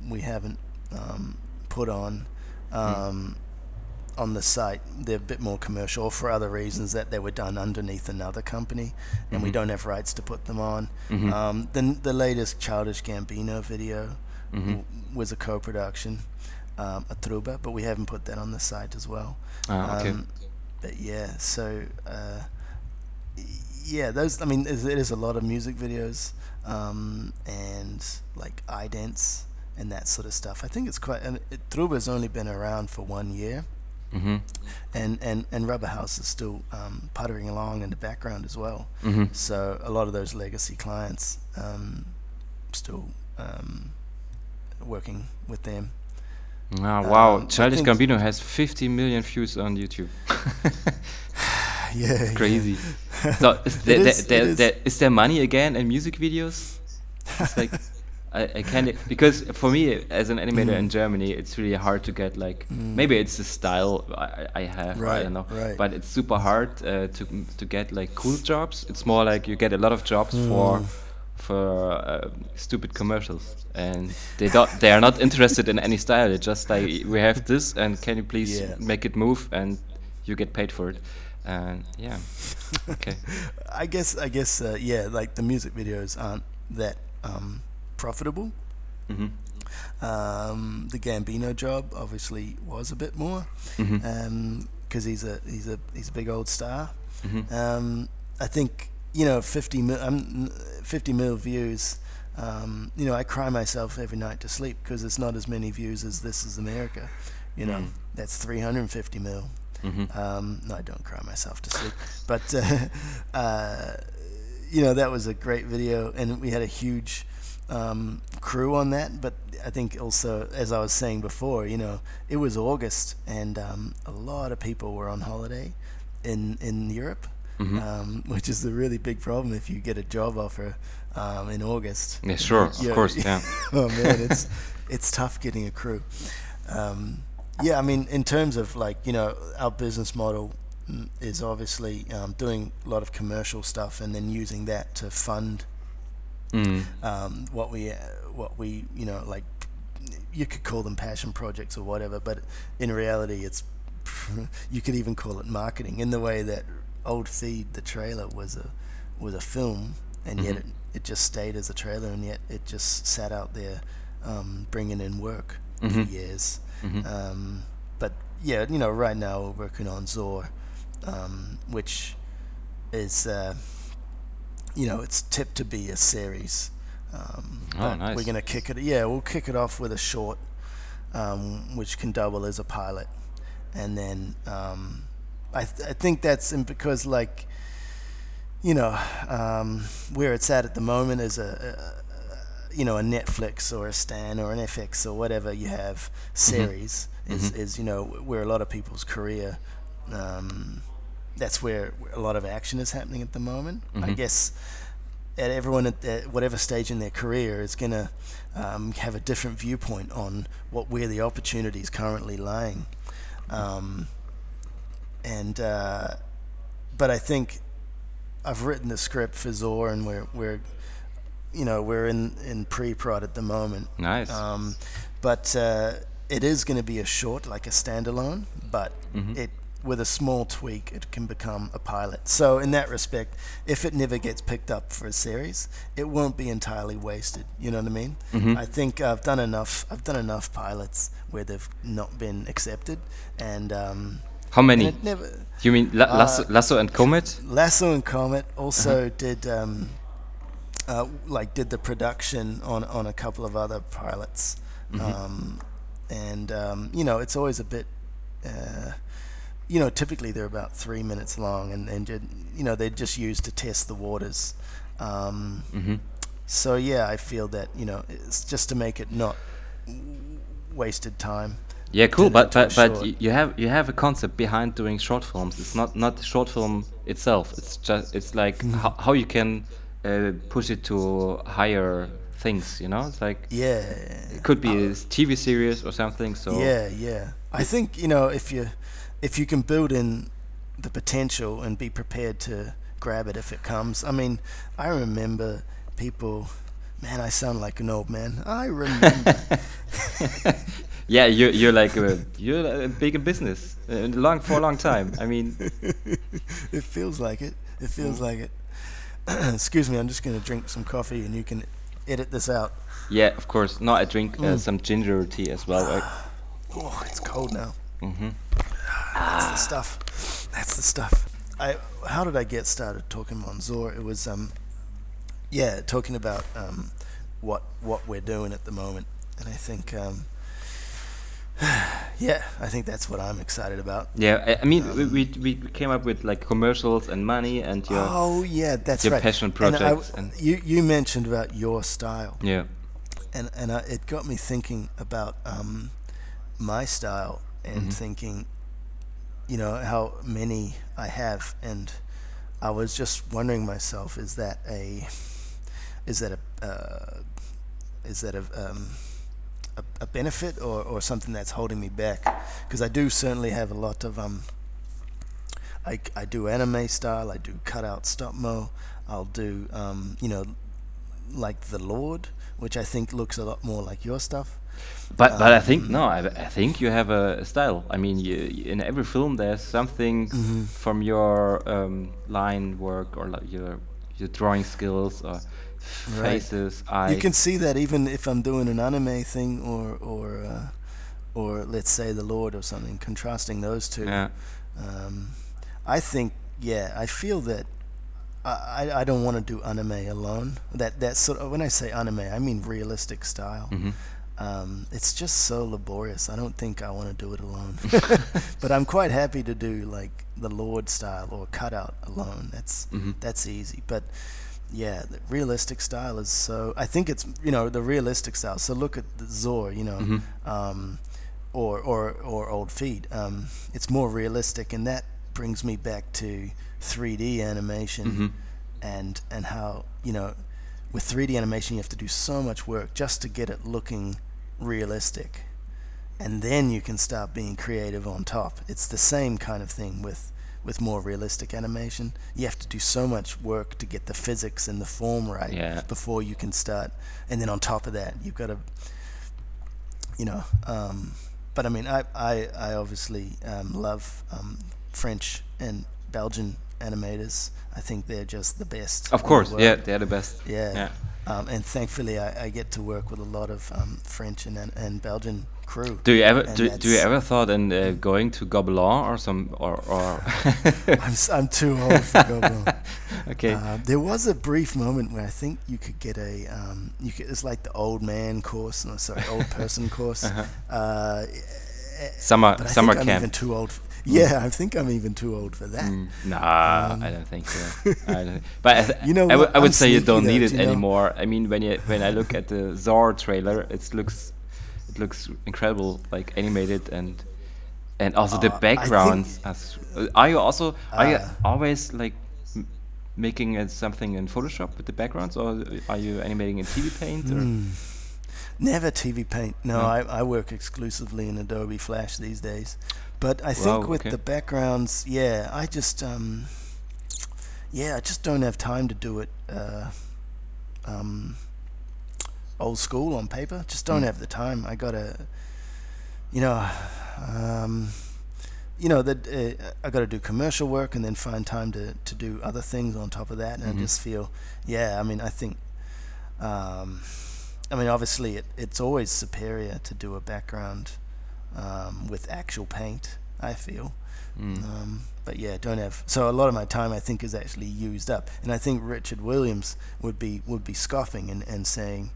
we haven't um, put on um, on the site. They're a bit more commercial, or for other reasons that they were done underneath another company, and mm-hmm. we don't have rights to put them on. Mm-hmm. Um, the the latest Childish Gambino video mm-hmm. w- was a co-production um, a truba, but we haven't put that on the site as well. Ah, okay. Um, but yeah, so uh, yeah, those. I mean, it is a lot of music videos um, and like idents and that sort of stuff. I think it's quite. And it, Truba's only been around for one year, Mm-hmm. and and and Rubber House is still um, puttering along in the background as well. Mm-hmm. So a lot of those legacy clients um, still um, working with them. Ah, wow. Um, Childish Gambino has 50 million views on YouTube. [laughs] Yeah, Crazy. [laughs] so is there, there, is- it there, is. there, is there money again in music videos? It's like [laughs] I, I can't because for me as an animator Mm. in Germany, it's really hard to get like maybe it's the style I, I have. I don't know, right. but it's super hard uh, to to get like cool jobs. It's more like you get a lot of jobs Mm. for uh, stupid commercials, and they don't they are not interested in any style. They're just like we have this, and can you please Yeah. make it move, and you get paid for it. And yeah, [laughs] okay. I guess I guess uh, yeah, like the music videos aren't that um, profitable. hmm Um, the Gambino job obviously was a bit more hmm because he's a he's a he's a big old star. hmm Um, I think you know 50 mil, um, 50 mil views. Um, you know, I cry myself every night to sleep because it's not as many views as This Is America. You know, Mm. that's 350 mil. hmm Um, no, I don't cry myself to sleep. But, uh, [laughs] uh, you know, that was a great video, and we had a huge um, crew on that. But I think also, as I was saying before, you know, it was August, and um, a lot of people were on holiday in in Europe, Mhm. um, which is a really big problem if you get a job offer um, in August. Yeah, sure, of course, [laughs] yeah. oh man, it's it's tough getting a crew. Um, yeah, I mean, in terms of like you know, our business model mm, is obviously um, doing a lot of commercial stuff and then using that to fund Mm. um, what we uh, what we you know like you could call them passion projects or whatever, but in reality, it's [laughs] you could even call it marketing in the way that Old Feed, the trailer, was a was a film, and yet Mhm. it, it just stayed as a trailer, and yet it just sat out there um, bringing in work Mhm. for years. Mhm. Um, but yeah, you know, right now we're working on Zor, um, which is uh, you know it's tipped to be a series. Um, Oh, nice. We're gonna kick it. Yeah, we'll kick it off with a short, um, which can double as a pilot, and then um, I th- I think that's because like you know um, where it's at at the moment is a, a you know a Netflix or a Stan or an FX or whatever you have series is Mhm. is you know where a lot of people's career um, that's where a lot of action is happening at the moment. I Mhm. guess at everyone at, at whatever stage in their career is going to um, have a different viewpoint on what where the opportunity is currently lying. Um, and uh, but I think I've written the script for Zor, and we're we're you know we're in in pre-prod at the moment. Nice. Um, but uh, it is going to be a short, like a standalone, but Mhm. it with a small tweak, it can become a pilot. So in that respect, if it never gets picked up for a series, it won't be entirely wasted. You know what I mean? Mhm. I think I've done enough. I've done enough pilots where they've not been accepted, and um, How many? never. You mean La- Uh, Lasso, Lasso and Comet? Lasso and Comet also Uh-huh. did um, uh, like did the production on on a couple of other pilots, Mhm. um, and um, you know it's always a bit. Uh, you know, typically they're about three minutes long, and and ju- you know they're just used to test the waters. Um, hmm so yeah, I feel that you know it's just to make it not wasted time. Yeah, cool. But but but short. you have you have a concept behind doing short films. It's not not the short film itself. It's just it's like [laughs] how, how you can uh, push it to higher things. You know, it's like Yeah, it could be a TV series or something. So Yeah, yeah. I think you know if you if you can build in the potential and be prepared to grab it if it comes. I mean, I remember people. Man, I sound like an old man. I [laughs] remember. [laughs] yeah, you're you're like a, you're a big in business, uh, long for a long time. I mean, [laughs] it feels like it. It feels like it. [clears throat] Excuse me. I'm just gonna drink some coffee, and you can edit this out. yeah, of course. No, I drink uh, Mm. some ginger tea as well. [sighs] Oh, it's cold now. hmm That's the stuff. That's the stuff. I how did I get started talking on Zor? It was um yeah, talking about um what what we're doing at the moment. And I think um [sighs] yeah, I think that's what I'm excited about. Yeah, I, I mean, um, we, we we came up with like commercials and money and your oh yeah, that's your right. passion projects. And, and you you mentioned about your style. Yeah, and and I, it got me thinking about um, my style and mm-hmm. thinking, you know, how many I have, and I was just wondering myself, is that a is that a uh, is that a um, a, a benefit or, or something that's holding me back. Because I do certainly have a lot of um I, I do anime style I do cutout stop mo I'll do um, you know like the Lord which I think looks a lot more like your stuff. But um, but I think no I, I think you have a style. I mean you, in every film there's something mm-hmm. from your um, line work or like your your drawing skills or faces, right. eyes. You can see that even if I'm doing an anime thing or or uh, or let's say the Lord or something, contrasting those two. Yeah. Um, I think yeah, I feel that I, I don't want to do anime alone. That that sort of when I say anime, I mean realistic style. Mm-hmm. Um, it's just so laborious. I don't think I want to do it alone. [laughs] [laughs] but I'm quite happy to do like the Lord style or cutout alone. That's mm-hmm. that's easy. But yeah, the realistic style is so. I think it's you know the realistic style. So look at the Zor, you know, mm-hmm. um, or or or Old Feed. Um, it's more realistic, and that brings me back to 3D animation, mm-hmm. and and how you know with 3D animation you have to do so much work just to get it looking realistic, and then you can start being creative on top. It's the same kind of thing with with more realistic animation. You have to do so much work to get the physics and the form right yeah. before you can start. And then on top of that, you've got to, you know. Um, but I mean, I I, I obviously um, love um, French and Belgian animators. I think they're just the best. Of course, yeah, they're the best. Yeah. yeah. Um, and thankfully, I, I, get to work with a lot of um, French and, and Belgian crew. Do you ever do, do you ever thought in uh, going to Gobelins or some or or? [laughs] I'm I'm too old for Gobelins. [laughs] okay. Uh, there was a brief moment where I think you could get a um, you could it's like the old man course, no, sorry, old [laughs] person course. Uh-huh. Uh, summer summer camp. I'm even too old. [laughs] Yeah, I think I'm even too old for that. Mm, nah, um, I don't think so. I don't, but I th- [laughs] you know, I, w- I would say you don't need it anymore. I mean, when you when I look at the Zor trailer, it looks it looks incredible, like animated and and also uh, the backgrounds. As, are you also are you uh, always like making uh, something in Photoshop with the backgrounds, or are you animating in TV Paint? Hmm. Never TV Paint. No, no, I, I work exclusively in Adobe Flash these days. But I think with okay. the backgrounds, yeah, I just um, yeah, I just don't have time to do it. Uh, um, old school on paper. Just don't mm. have the time. I gotta, you know, um, you know that uh, I got to do commercial work and then find time to to do other things on top of that. And mm-hmm. I just feel, yeah. I mean, I think, um, I mean, obviously, it, it's always superior to do a background um, with actual paint. I feel. Mm. Um, but yeah, don't have. So a lot of my time, I think, is actually used up. And I think Richard Williams would be would be scoffing and, and saying,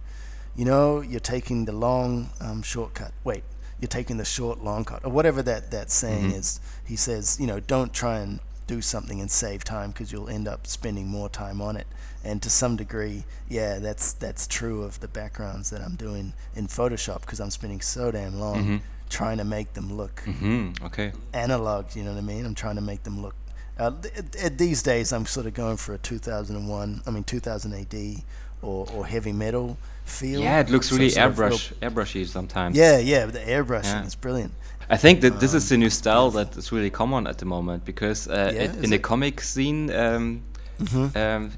you know, you're taking the long um, shortcut. Wait, you're taking the short long cut, or whatever that that saying mm-hmm. is. He says, you know, don't try and do something and save time because you'll end up spending more time on it. And to some degree, yeah, that's that's true of the backgrounds that I'm doing in Photoshop because I'm spending so damn long mm-hmm. Trying to make them look mm-hmm. okay analog. You know what I mean? I'm trying to make them look. Uh, th- these days, I'm sort of going for a 2001, I mean 2000 AD or, or heavy metal feel. Yeah, it looks really airbrush airbrushy sometimes. Yeah, yeah, the airbrushing yeah. is brilliant. I think that um, this is the new um, style that is really common at the moment because uh, yeah, it, in the comic scene, um, mm-hmm. um,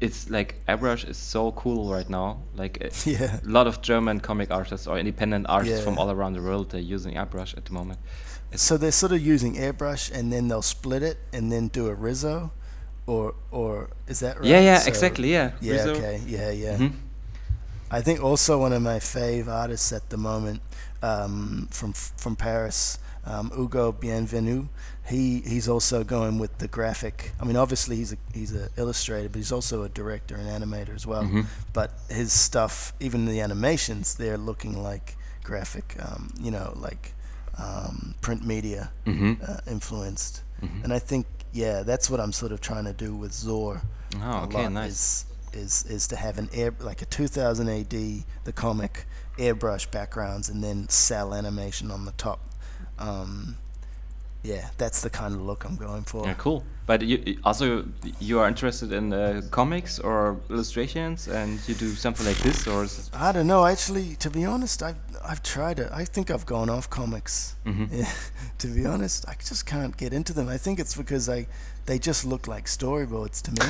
it's like airbrush is so cool right now. Like [laughs] uh, yeah. a lot of German comic artists or independent artists yeah. from all around the world they're using airbrush at the moment. It's so they're sort of using airbrush and then they'll split it and then do a Riso, or or is that right? Yeah, yeah, so exactly. Yeah. Yeah. Riso. Okay. Yeah, yeah. Mm-hmm. I think also one of my fave artists at the moment um, from from Paris, um, Hugo Bienvenu. He he's also going with the graphic. I mean, obviously he's a he's an illustrator, but he's also a director and animator as well. Mm-hmm. But his stuff, even the animations, they're looking like graphic, um, you know, like um, print media Mm-hmm. uh, influenced. And I think, yeah, that's what I'm sort of trying to do with Zor. Oh, okay, nice. Is, is is to have an air like a 2000 AD the comic airbrush backgrounds and then cell animation on the top. Um, yeah, that's the kind of look I'm going for. Yeah, cool. But you also you are interested in uh, comics or illustrations, and you do something like this, or is I don't know. Actually, to be honest, I've I've tried it. I think I've gone off comics. Mhm. Yeah, [laughs] to be honest, I just can't get into them. I think it's because I they just look like storyboards to me,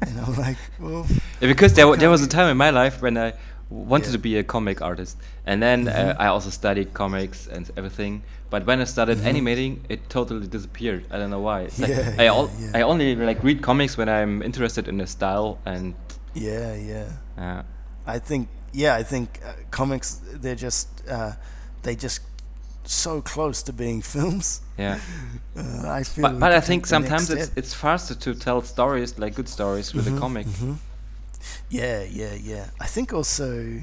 [laughs] and I'm like, well, Yeah, because there, there was a time in my life when I wanted Yeah. to be a comic artist, and then Mhm. uh, I also studied comics and everything. But when I started animating, it totally disappeared. I don't know why. It's like Mm-hmm. Yeah, I, yeah, al- yeah. I only like read comics when I'm interested in the style, and yeah, yeah. uh, I think yeah, I think uh, comics they're just uh, they just so close to being films. yeah. [laughs] Uh, I feel. But but I think take the next sometimes it's it's faster to tell stories like good stories with a comic. Yeah, yeah, yeah. I think also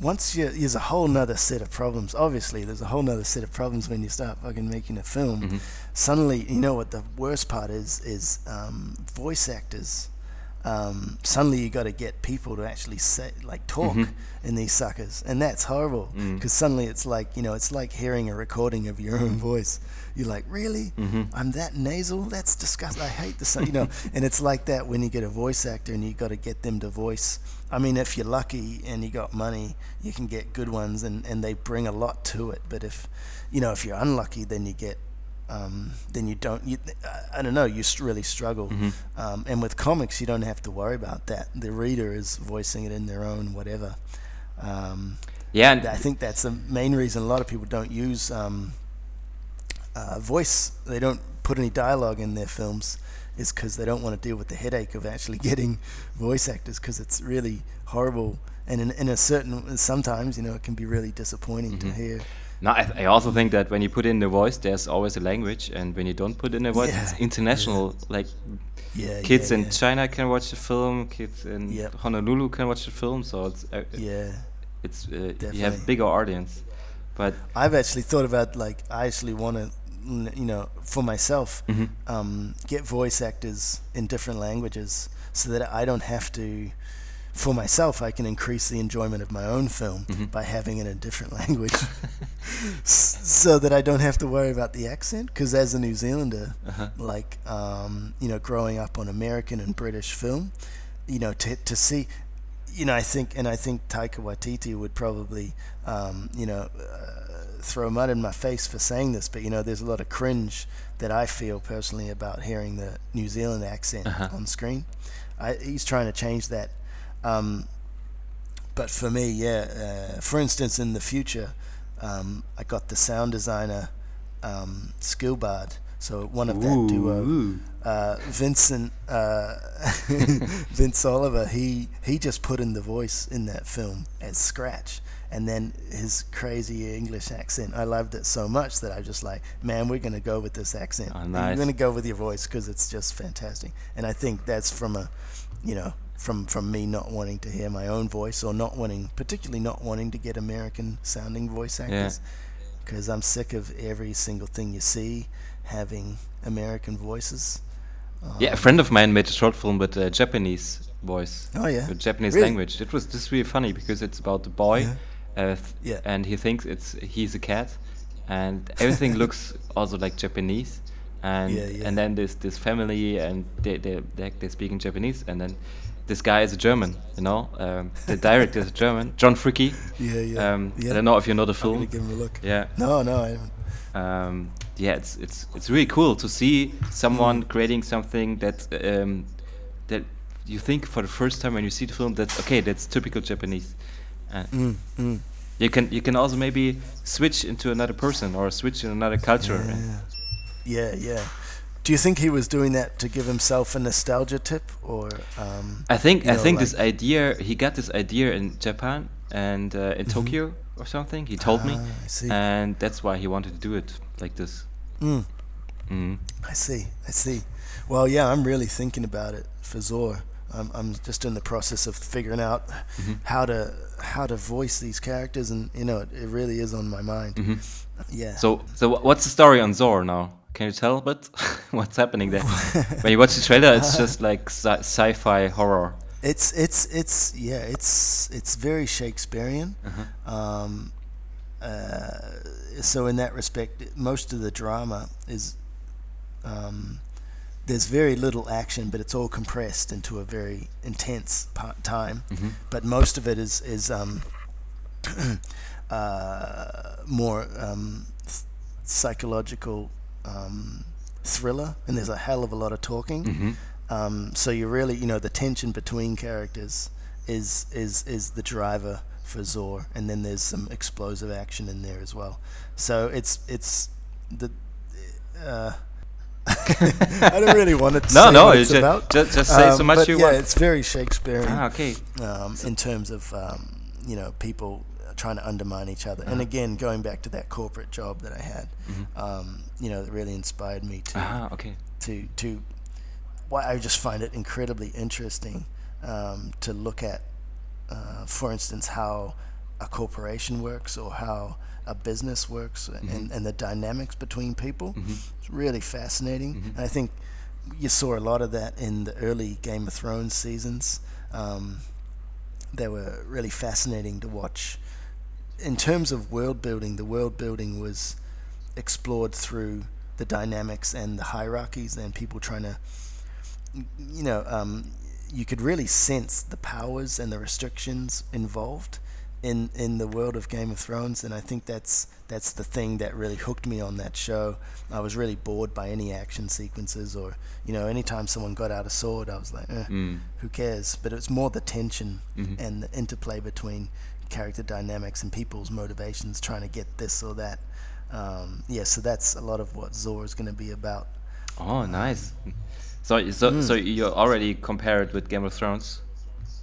once you there's a whole nother set of problems. Obviously, there's a whole nother set of problems when you start fucking making a film. Mhm. Suddenly, you know what the worst part is is um, voice actors. Um, suddenly, you got to get people to actually say like talk Mhm. in these suckers, and that's horrible Mm. because suddenly it's like you know it's like hearing a recording of your own voice. You're like, really? Mhm. I'm that nasal? That's disgusting. I hate the sound, you know. [laughs] and it's like that when you get a voice actor and you got to get them to voice. I mean, if you're lucky and you got money, you can get good ones and, and they bring a lot to it. But if, you know, if you're unlucky, then you get, um, then you don't, you, I- don't know, you really struggle. Mhm. Um, and with comics, you don't have to worry about that. The reader is voicing it in their own whatever. Um, Yeah, and I think that's the main reason a lot of people don't use um, uh, voice. They don't put any dialogue in their films, is because they don't want to deal with the headache of actually [laughs] getting voice actors, because it's really horrible. And in, in a certain, sometimes you know, it can be really disappointing to Mhm. hear. No, I, I also think that when you put in the voice, there's always a language, and when you don't put in a voice, it's Yeah, international. Like Yeah, kids yeah, in yeah. China can watch the film, kids in Yep. Honolulu can watch the film, so it's uh, Yeah, it's uh, you have bigger audience. But I've actually thought about like I actually want to, you know, for myself, Mhm. um, get voice actors in different languages so that I don't have to. For myself, I can increase the enjoyment of my own film Mhm. by having it in a different [laughs] language, so that I don't have to worry about the accent. Because as a New Zealander, uh-huh. like um, you know, growing up on American and British film, you know, to to see, you know, I think, and I think Taika Waititi would probably, um, you know, uh, throw mud in my face for saying this, but you know, there's a lot of cringe that I feel personally about hearing the New Zealand accent Uh-huh. on screen. I, he's trying to change that. Um, but for me, yeah. Uh, for instance, in the future, um, I got the sound designer um, Skillbard. So one of that duo, Ooh. uh, Vincent uh, [laughs] Vince Oliver, he he just put in the voice in that film as scratch, and then his crazy English accent. I loved it so much that I was just like, man, we're gonna go with this accent. Oh, And nice. You're gonna go with your voice because it's just fantastic. And I think that's from a, you know, from from me not wanting to hear my own voice or not wanting, particularly not wanting to get American sounding voice actors because I'm sick of every single thing you see having American voices. Um, yeah, a friend of mine made a short film with a Japanese voice, Oh yeah. Japanese Really? language. It was just really funny because it's about a boy, Yeah. Uh, Yeah. and he thinks it's he's a cat, and everything [laughs] looks also like Japanese, and Yeah, yeah. and then this this family and they they they they speak in Japanese, and then this guy is a German, you know, um, the [laughs] director is a German, John Fricke. Yeah, yeah. Um, yeah. I don't know if you know the film. give him a look. Yeah. No, no, I haven't. um, yeah, it's it's it's really cool to see someone Mm. creating something that um, that you think for the first time when you see the film that's okay, that's typical Japanese. Uh, Mm, mm. you can you can also maybe switch into another person or switch in another culture. Yeah. yeah, yeah. Do you think he was doing that to give himself a nostalgia tip, or? Um, I think I know, think like- this idea he got this idea in Japan and uh, in Tokyo or something. He told me, Mm-hmm. Ah, see. and that's why he wanted to do it like this. Mm, Mm. I see. I see. Well, yeah, I'm really thinking about it for Zor. I'm, I'm just in the process of figuring out how to how to voice these characters, and you know, it, it really is on my mind. Yeah. So, so what's the story on Zor now? Can you tell a bit [laughs] what's happening there? [laughs] when you watch the trailer, it's just like sci- sci-fi horror. It's it's it's yeah it's it's very Shakespearean. Um, uh, so in that respect, most of the drama is um, there's very little action, but it's all compressed into a very intense part time. But most of it is is um, [clears throat] uh, more um, th- psychological um, thriller, and there's a hell of a lot of talking. Um, so you really, you know, the tension between characters is is is the driver for Zor, and then there's some explosive action in there as well. So it's it's the. Uh, [laughs] I don't really want to No, [laughs] say no, it's ju- about. ju- just say so Um, much but you yeah, want. Yeah, it's very Shakespearean Ah, okay. um, in terms of um, you know people trying to undermine each other. Uh-huh. And again, going back to that corporate job that I had, um, you know, it really inspired me to Mm-hmm. Ah, okay. to to. Why I just find it incredibly interesting um, to look at, uh, for instance, how a corporation works or how a business works and, and the dynamics between people. It's really fascinating. And I think you saw a lot of that in the early Game of Thrones seasons. Um, they were really fascinating to watch. In terms of world building, the world building was explored through the dynamics and the hierarchies and people trying to, you know, um, you could really sense the powers and the restrictions involved in in the world of Game of Thrones, and I think that's that's the thing that really hooked me on that show. I was really bored by any action sequences, or you know, anytime someone got out a sword, I was like, eh, who cares? But it's more the tension and the interplay between character dynamics and people's motivations, trying to get this or that. Um, yeah, so that's a lot of what Zor is going to be about. Oh, nice. So, so, Hmm. so you already compare it with Game of Thrones?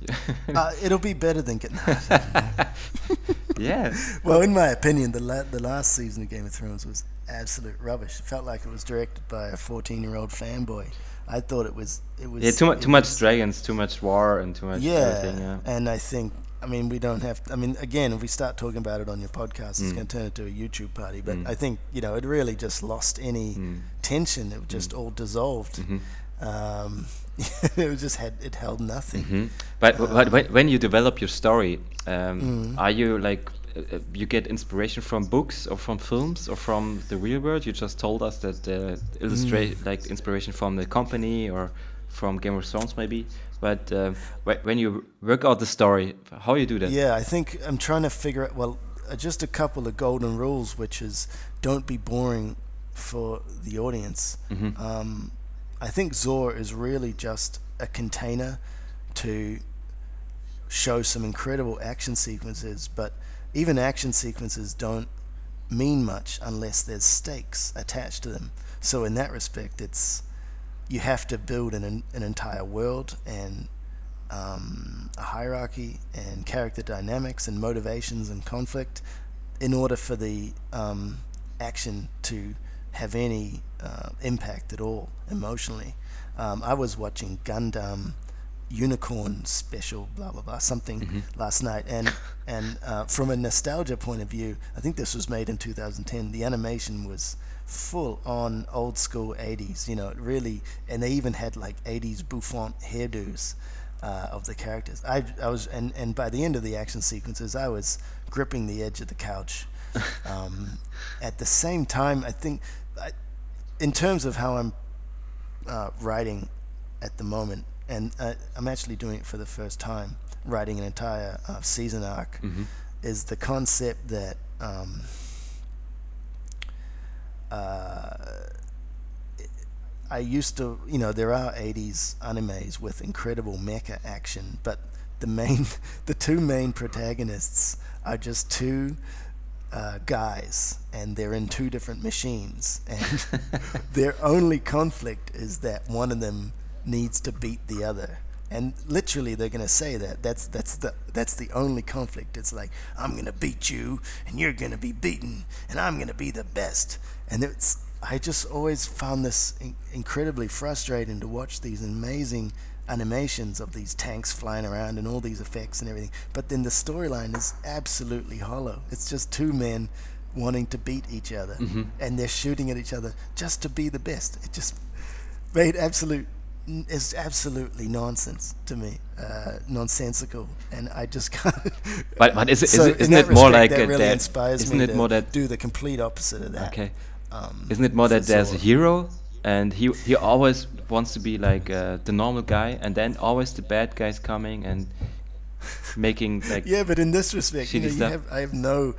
[laughs] Uh, it'll be better than getting. [laughs] yeah. [laughs] well, in my opinion, the la- the last season of Game of Thrones was absolute rubbish. It felt like it was directed by a 14-year-old fanboy. I thought it was it was Yeah, too much, too much was- dragons, too much war, and too much Yeah, everything. Yeah. and I think I mean we don't have. I mean, again, if we start talking about it on your podcast, Mm. it's going to turn into a YouTube party. But I think you know it really just lost any Mm. tension. It just all dissolved. Mm-hmm. Um, [laughs] it was just had it held nothing. Mhm. But, but when, when you develop your story, um, Mm-hmm. are you like uh, uh, you get inspiration from books or from films or from the real world? You just told us that uh, illustrate Mm. like inspiration from the company or from Game of Thrones maybe. But uh, wh- when you work out the story, how you do that? Yeah, I think I'm trying to figure out. Well, uh, just a couple of golden rules, which is don't be boring for the audience. Um, I think Zor is really just a container to show some incredible action sequences, but even action sequences don't mean much unless there's stakes attached to them. So in that respect, it's you have to build an an entire world and um, a hierarchy and character dynamics and motivations and conflict in order for the um, action to have any uh, impact at all emotionally. Um, I was watching Gundam Unicorn Special, blah blah blah, something last night, and and uh, from a nostalgia point of view, I think this was made in 2010. The animation was full on old school 80s, you know, it really, and they even had like 80s bouffant hairdos uh, of the characters. I, I was, and, and by the end of the action sequences, I was gripping the edge of the couch. [laughs] Um, at the same time, I think, I, in terms of how I'm uh, writing at the moment, and uh, I'm actually doing it for the first time, writing an entire uh, season arc, is the concept that. Um, uh, I used to, you know, there are 80s animes with incredible mecha action, but the main, [laughs] the two main protagonists are just two uh, guys, and they're in two different machines, and [laughs] their only conflict is that one of them needs to beat the other. And literally, they're gonna say that. That's that's the that's the only conflict. It's like I'm gonna beat you, and you're gonna be beaten, and I'm gonna be the best. And it's I just always found this in- incredibly frustrating to watch these amazing animations of these tanks flying around and all these effects and everything. But then the storyline is absolutely hollow. It's just two men wanting to beat each other Mm-hmm. and they're shooting at each other just to be the best. It just made absolute is absolutely nonsense to me, uh, nonsensical, and I just [laughs] can't. But- but is it- is So it- in isn't it more like that really that- inspires isn't me it to more that- do the complete opposite of that? Okay. Um, Isn't it more that there's a hero and he he always wants to be like uh, the normal guy, and then always the bad guys coming and making [laughs] like Yeah, but in this respect, you know, you have I have no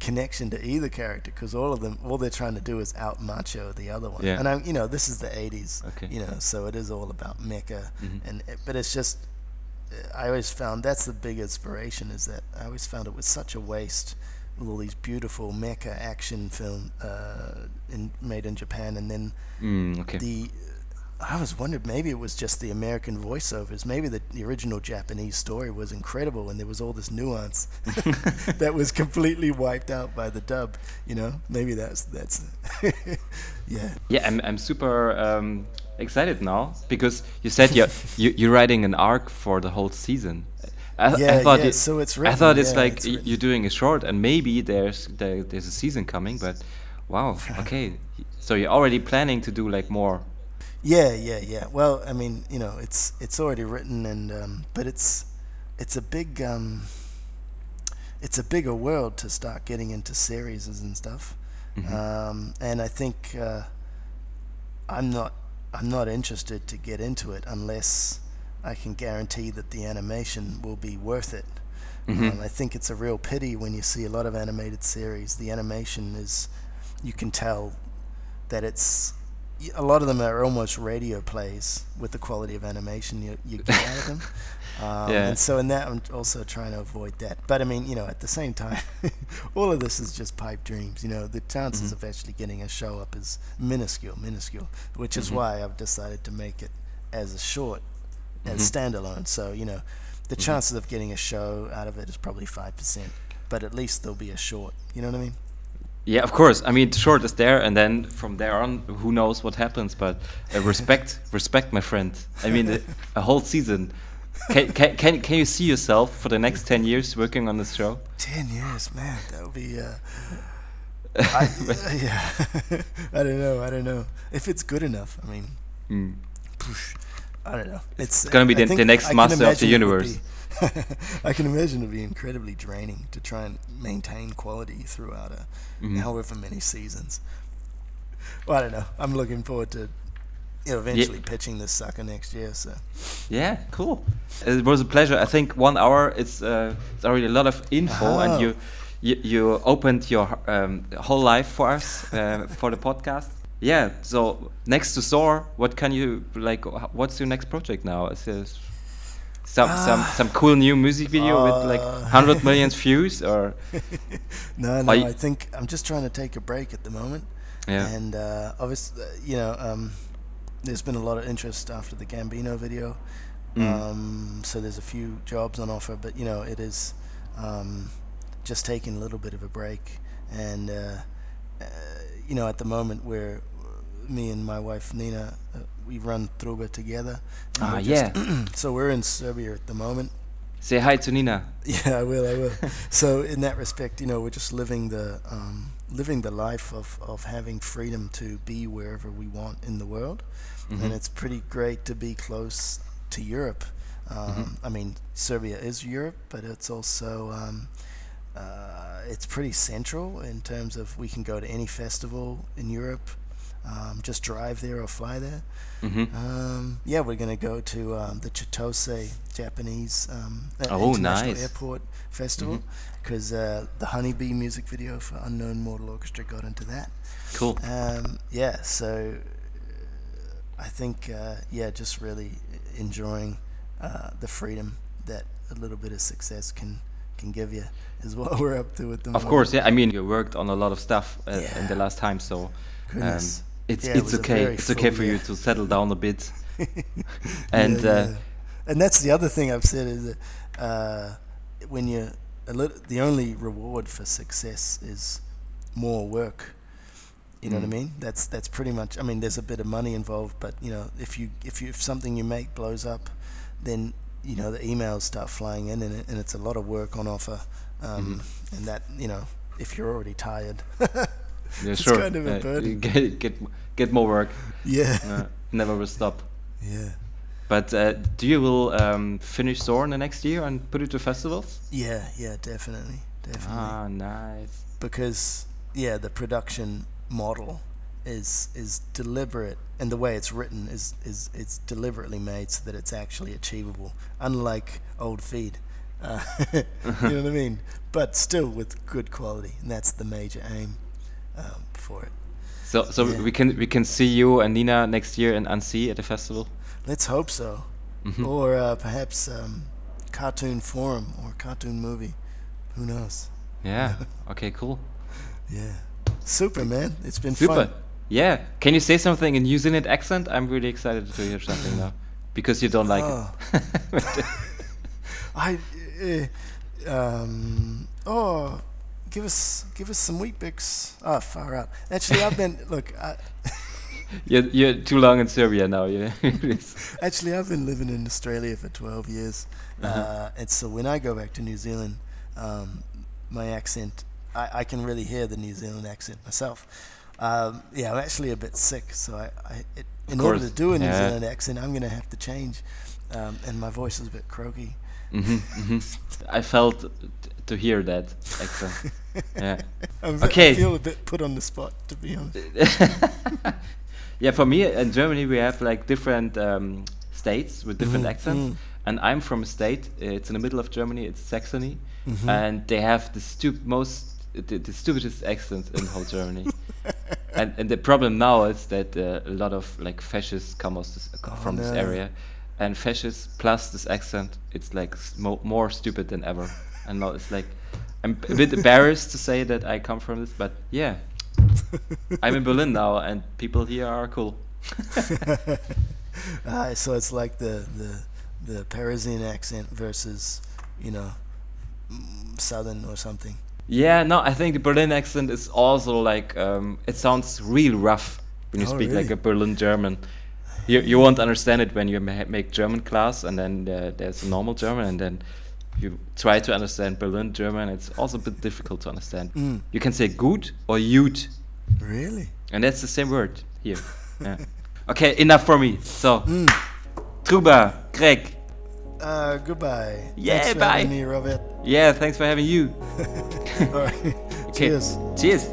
connection to either character because all of them, all they're trying to do is out macho the other one. Yeah. And I'm, you know, this is the '80s. Okay. You know, so it is all about mecha, Mhm. and but it's just. uh, I always found that's the big inspiration is that I always found it was such a waste with all these beautiful mecha action film uh, in, made in Japan, and then mm, okay. the I was wondering maybe it was just the American voiceovers. Maybe the, the original Japanese story was incredible and there was all this nuance [laughs] [laughs] that was completely wiped out by the dub. You know, maybe that's that's [laughs] yeah. Yeah, I'm, I'm super um, excited now because you said you're, you, you're writing an arc for the whole season. I, I Yeah, thought yeah, it- so it's I thought it's yeah, like it's you're doing a short and maybe there's there, there's a season coming, but wow, [laughs] okay. So you're already planning to do like more. Yeah, yeah, yeah. Well, I mean, you know, it's it's already written and um, but it's it's a big um, it's a bigger world to start getting into series and stuff. Um, and I think uh, I'm not I'm not interested to get into it unless I can guarantee that the animation will be worth it. Um, I think it's a real pity when you see a lot of animated series. The animation is you can tell that it's a lot of them are almost radio plays with the quality of animation you, you get out of them. [laughs] Um, Yeah. And so in that, I'm also trying to avoid that. But I mean, you know, at the same time, [laughs] all of this is just pipe dreams. You know, the chances of actually getting a show up is minuscule, minuscule, which is why I've decided to make it as a short, as standalone. So, you know, the chances of getting a show out of it is probably 5%. But at least there'll be a short. You know what I mean? Yeah, of course. I mean, short is there, and then from there on, who knows what happens? But uh, [laughs] respect, respect, my friend. I mean, the, a whole season. Can, can can can you see yourself for the next ten years working on this show? Ten years, man. That would be. Uh, [laughs] I, yeah, [laughs] I don't know. I don't know if it's good enough. I mean, Mm. poosh, I don't know. It's, gonna be the- the next I master of the imagine it would universe. be- [laughs] I can imagine it'd be incredibly draining to try and maintain quality throughout a Mhm. however many seasons. Well, I don't know. I'm looking forward to you know, eventually pitching this sucker next year. So Yeah, cool. It was a pleasure. I think one hour. It's uh, it's already a lot of info, and Oh. you you, you opened your um, whole life for us uh, for the podcast. Yeah. So next to Zor, what can you like? What's your next project now? Is there some some Ah. some cool new music video with like Uh. hundred million [laughs] views or no, no. I think I'm just trying to take a break at the moment. yeah. And uh, obviously, you know, um, there's been a lot of interest after the Gambino video. Mm. Um, so there's a few jobs on offer, but you know, it is um, just taking a little bit of a break. And uh, uh, you know, at the moment, where me and my wife Nina, uh, we run Truba together. Ah, we're [clears throat] so we're in Serbia at the moment. Say hi to Nina. Yeah, I will. I will. [laughs] so in that respect, you know, we're just living the um, living the life of, of having freedom to be wherever we want in the world, and it's pretty great to be close to Europe. Um, I mean, Serbia is Europe, but it's also um, uh, it's pretty central in terms of we can go to any festival in Europe, um, just drive there or fly there. hmm Um, yeah, we're going to go to um, the Chitose Japanese um, uh, Oh, International nice. Airport Festival because uh, the Honeybee music video for Unknown Mortal Orchestra got into that. Cool. Um, yeah, so I think uh, yeah, just really enjoying uh, the freedom that a little bit of success can can give you is [laughs] what we're up to at the Of moment. course, yeah. I mean, you worked on a lot of stuff uh, in the last time, so um, Goodness. It's Yeah, it's a okay. It's okay for you to settle down a bit. [laughs] [laughs] and Yeah, uh, and that's the other thing I've said is that uh, when you the only reward for success is more work. You know what I mean? That's that's pretty much. I mean, there's a bit of money involved, but you know, if you if you if something you make blows up, then you know the emails start flying in, and, it, and it's a lot of work on offer. Um, And that you know, if you're already tired, [laughs] Yeah, it's sure. kind of a burden. [laughs] get, get get more work. yeah, Uh, never will stop. yeah, But uh, do you will um, finish Zorn the next year and put it to festivals? yeah, yeah, definitely, definitely. Ah, nice. because yeah, the production model is is deliberate, and the way it's written is is it's deliberately made so that it's actually achievable. Unlike old feed, uh, [laughs] you know what I mean. [laughs] But still with good quality, and that's the major aim um, for it. So so Yeah. we can we can see you and Nina next year in Annecy at the festival. Let's hope so, Mhm. or uh, perhaps um, cartoon forum or cartoon movie. Who knows? Yeah. [laughs] okay. Cool. Yeah, super man. It's been Super. fun. Yeah. Can you say something in New Zealand accent? I'm really excited to hear something now because you don't like Oh. it. [laughs] [laughs] I uh, um oh give us give us some Weet-Bix. Oh far out. Actually I've been [laughs] look I, [laughs] you're, you're too long in Serbia now. Yeah. [laughs] actually I've been living in Australia for twelve years. uh Uh-huh. and so when I go back to New Zealand, um, my accent I, I can really hear the New Zealand accent myself. Um, yeah, I'm actually a bit sick, so I, I it, in order to do a New yeah. Zealand accent, I'm gonna have to change, um, and my voice is a bit croaky. hmm hmm I felt t- to hear that accent. Yeah. [laughs] I'm, I Okay. feel a bit put on the spot, to be honest. [laughs] yeah, for me in Germany we have like different um, states with different Mhm, accents, mm. and I'm from a state. It's in the middle of Germany. It's Saxony, Mhm. and they have the stup- most the, the stupidest accent in whole Germany. [laughs] and and the problem now is that uh, a lot of like fascists come this, Oh, from this no. area, and fascists plus this accent, it's like mo- more stupid than ever. And now it's like I'm a bit embarrassed to say that I come from this, but yeah, [laughs] I'm in Berlin now, and people here are cool. [laughs] Ah, so it's like the, the the Parisian accent versus, you know, mm, Southern or something. Yeah, no, I think the Berlin accent is also like um, it sounds real rough when you Oh, speak like a Berlin German. You you won't understand it when you ma- make German class, and then uh, there's a normal German, and then you try to understand Berlin German. It's also a bit difficult to understand. Mm. You can say gut or jut. Really? and that's the same word here. yeah. Okay, enough for me. So, Mm. Truba, Greg. Uh, goodbye. Yeah, Thanks for bye. having me, Robert. Yeah, thanks for having you. [laughs] All right. [laughs] Okay. Cheers. Cheers.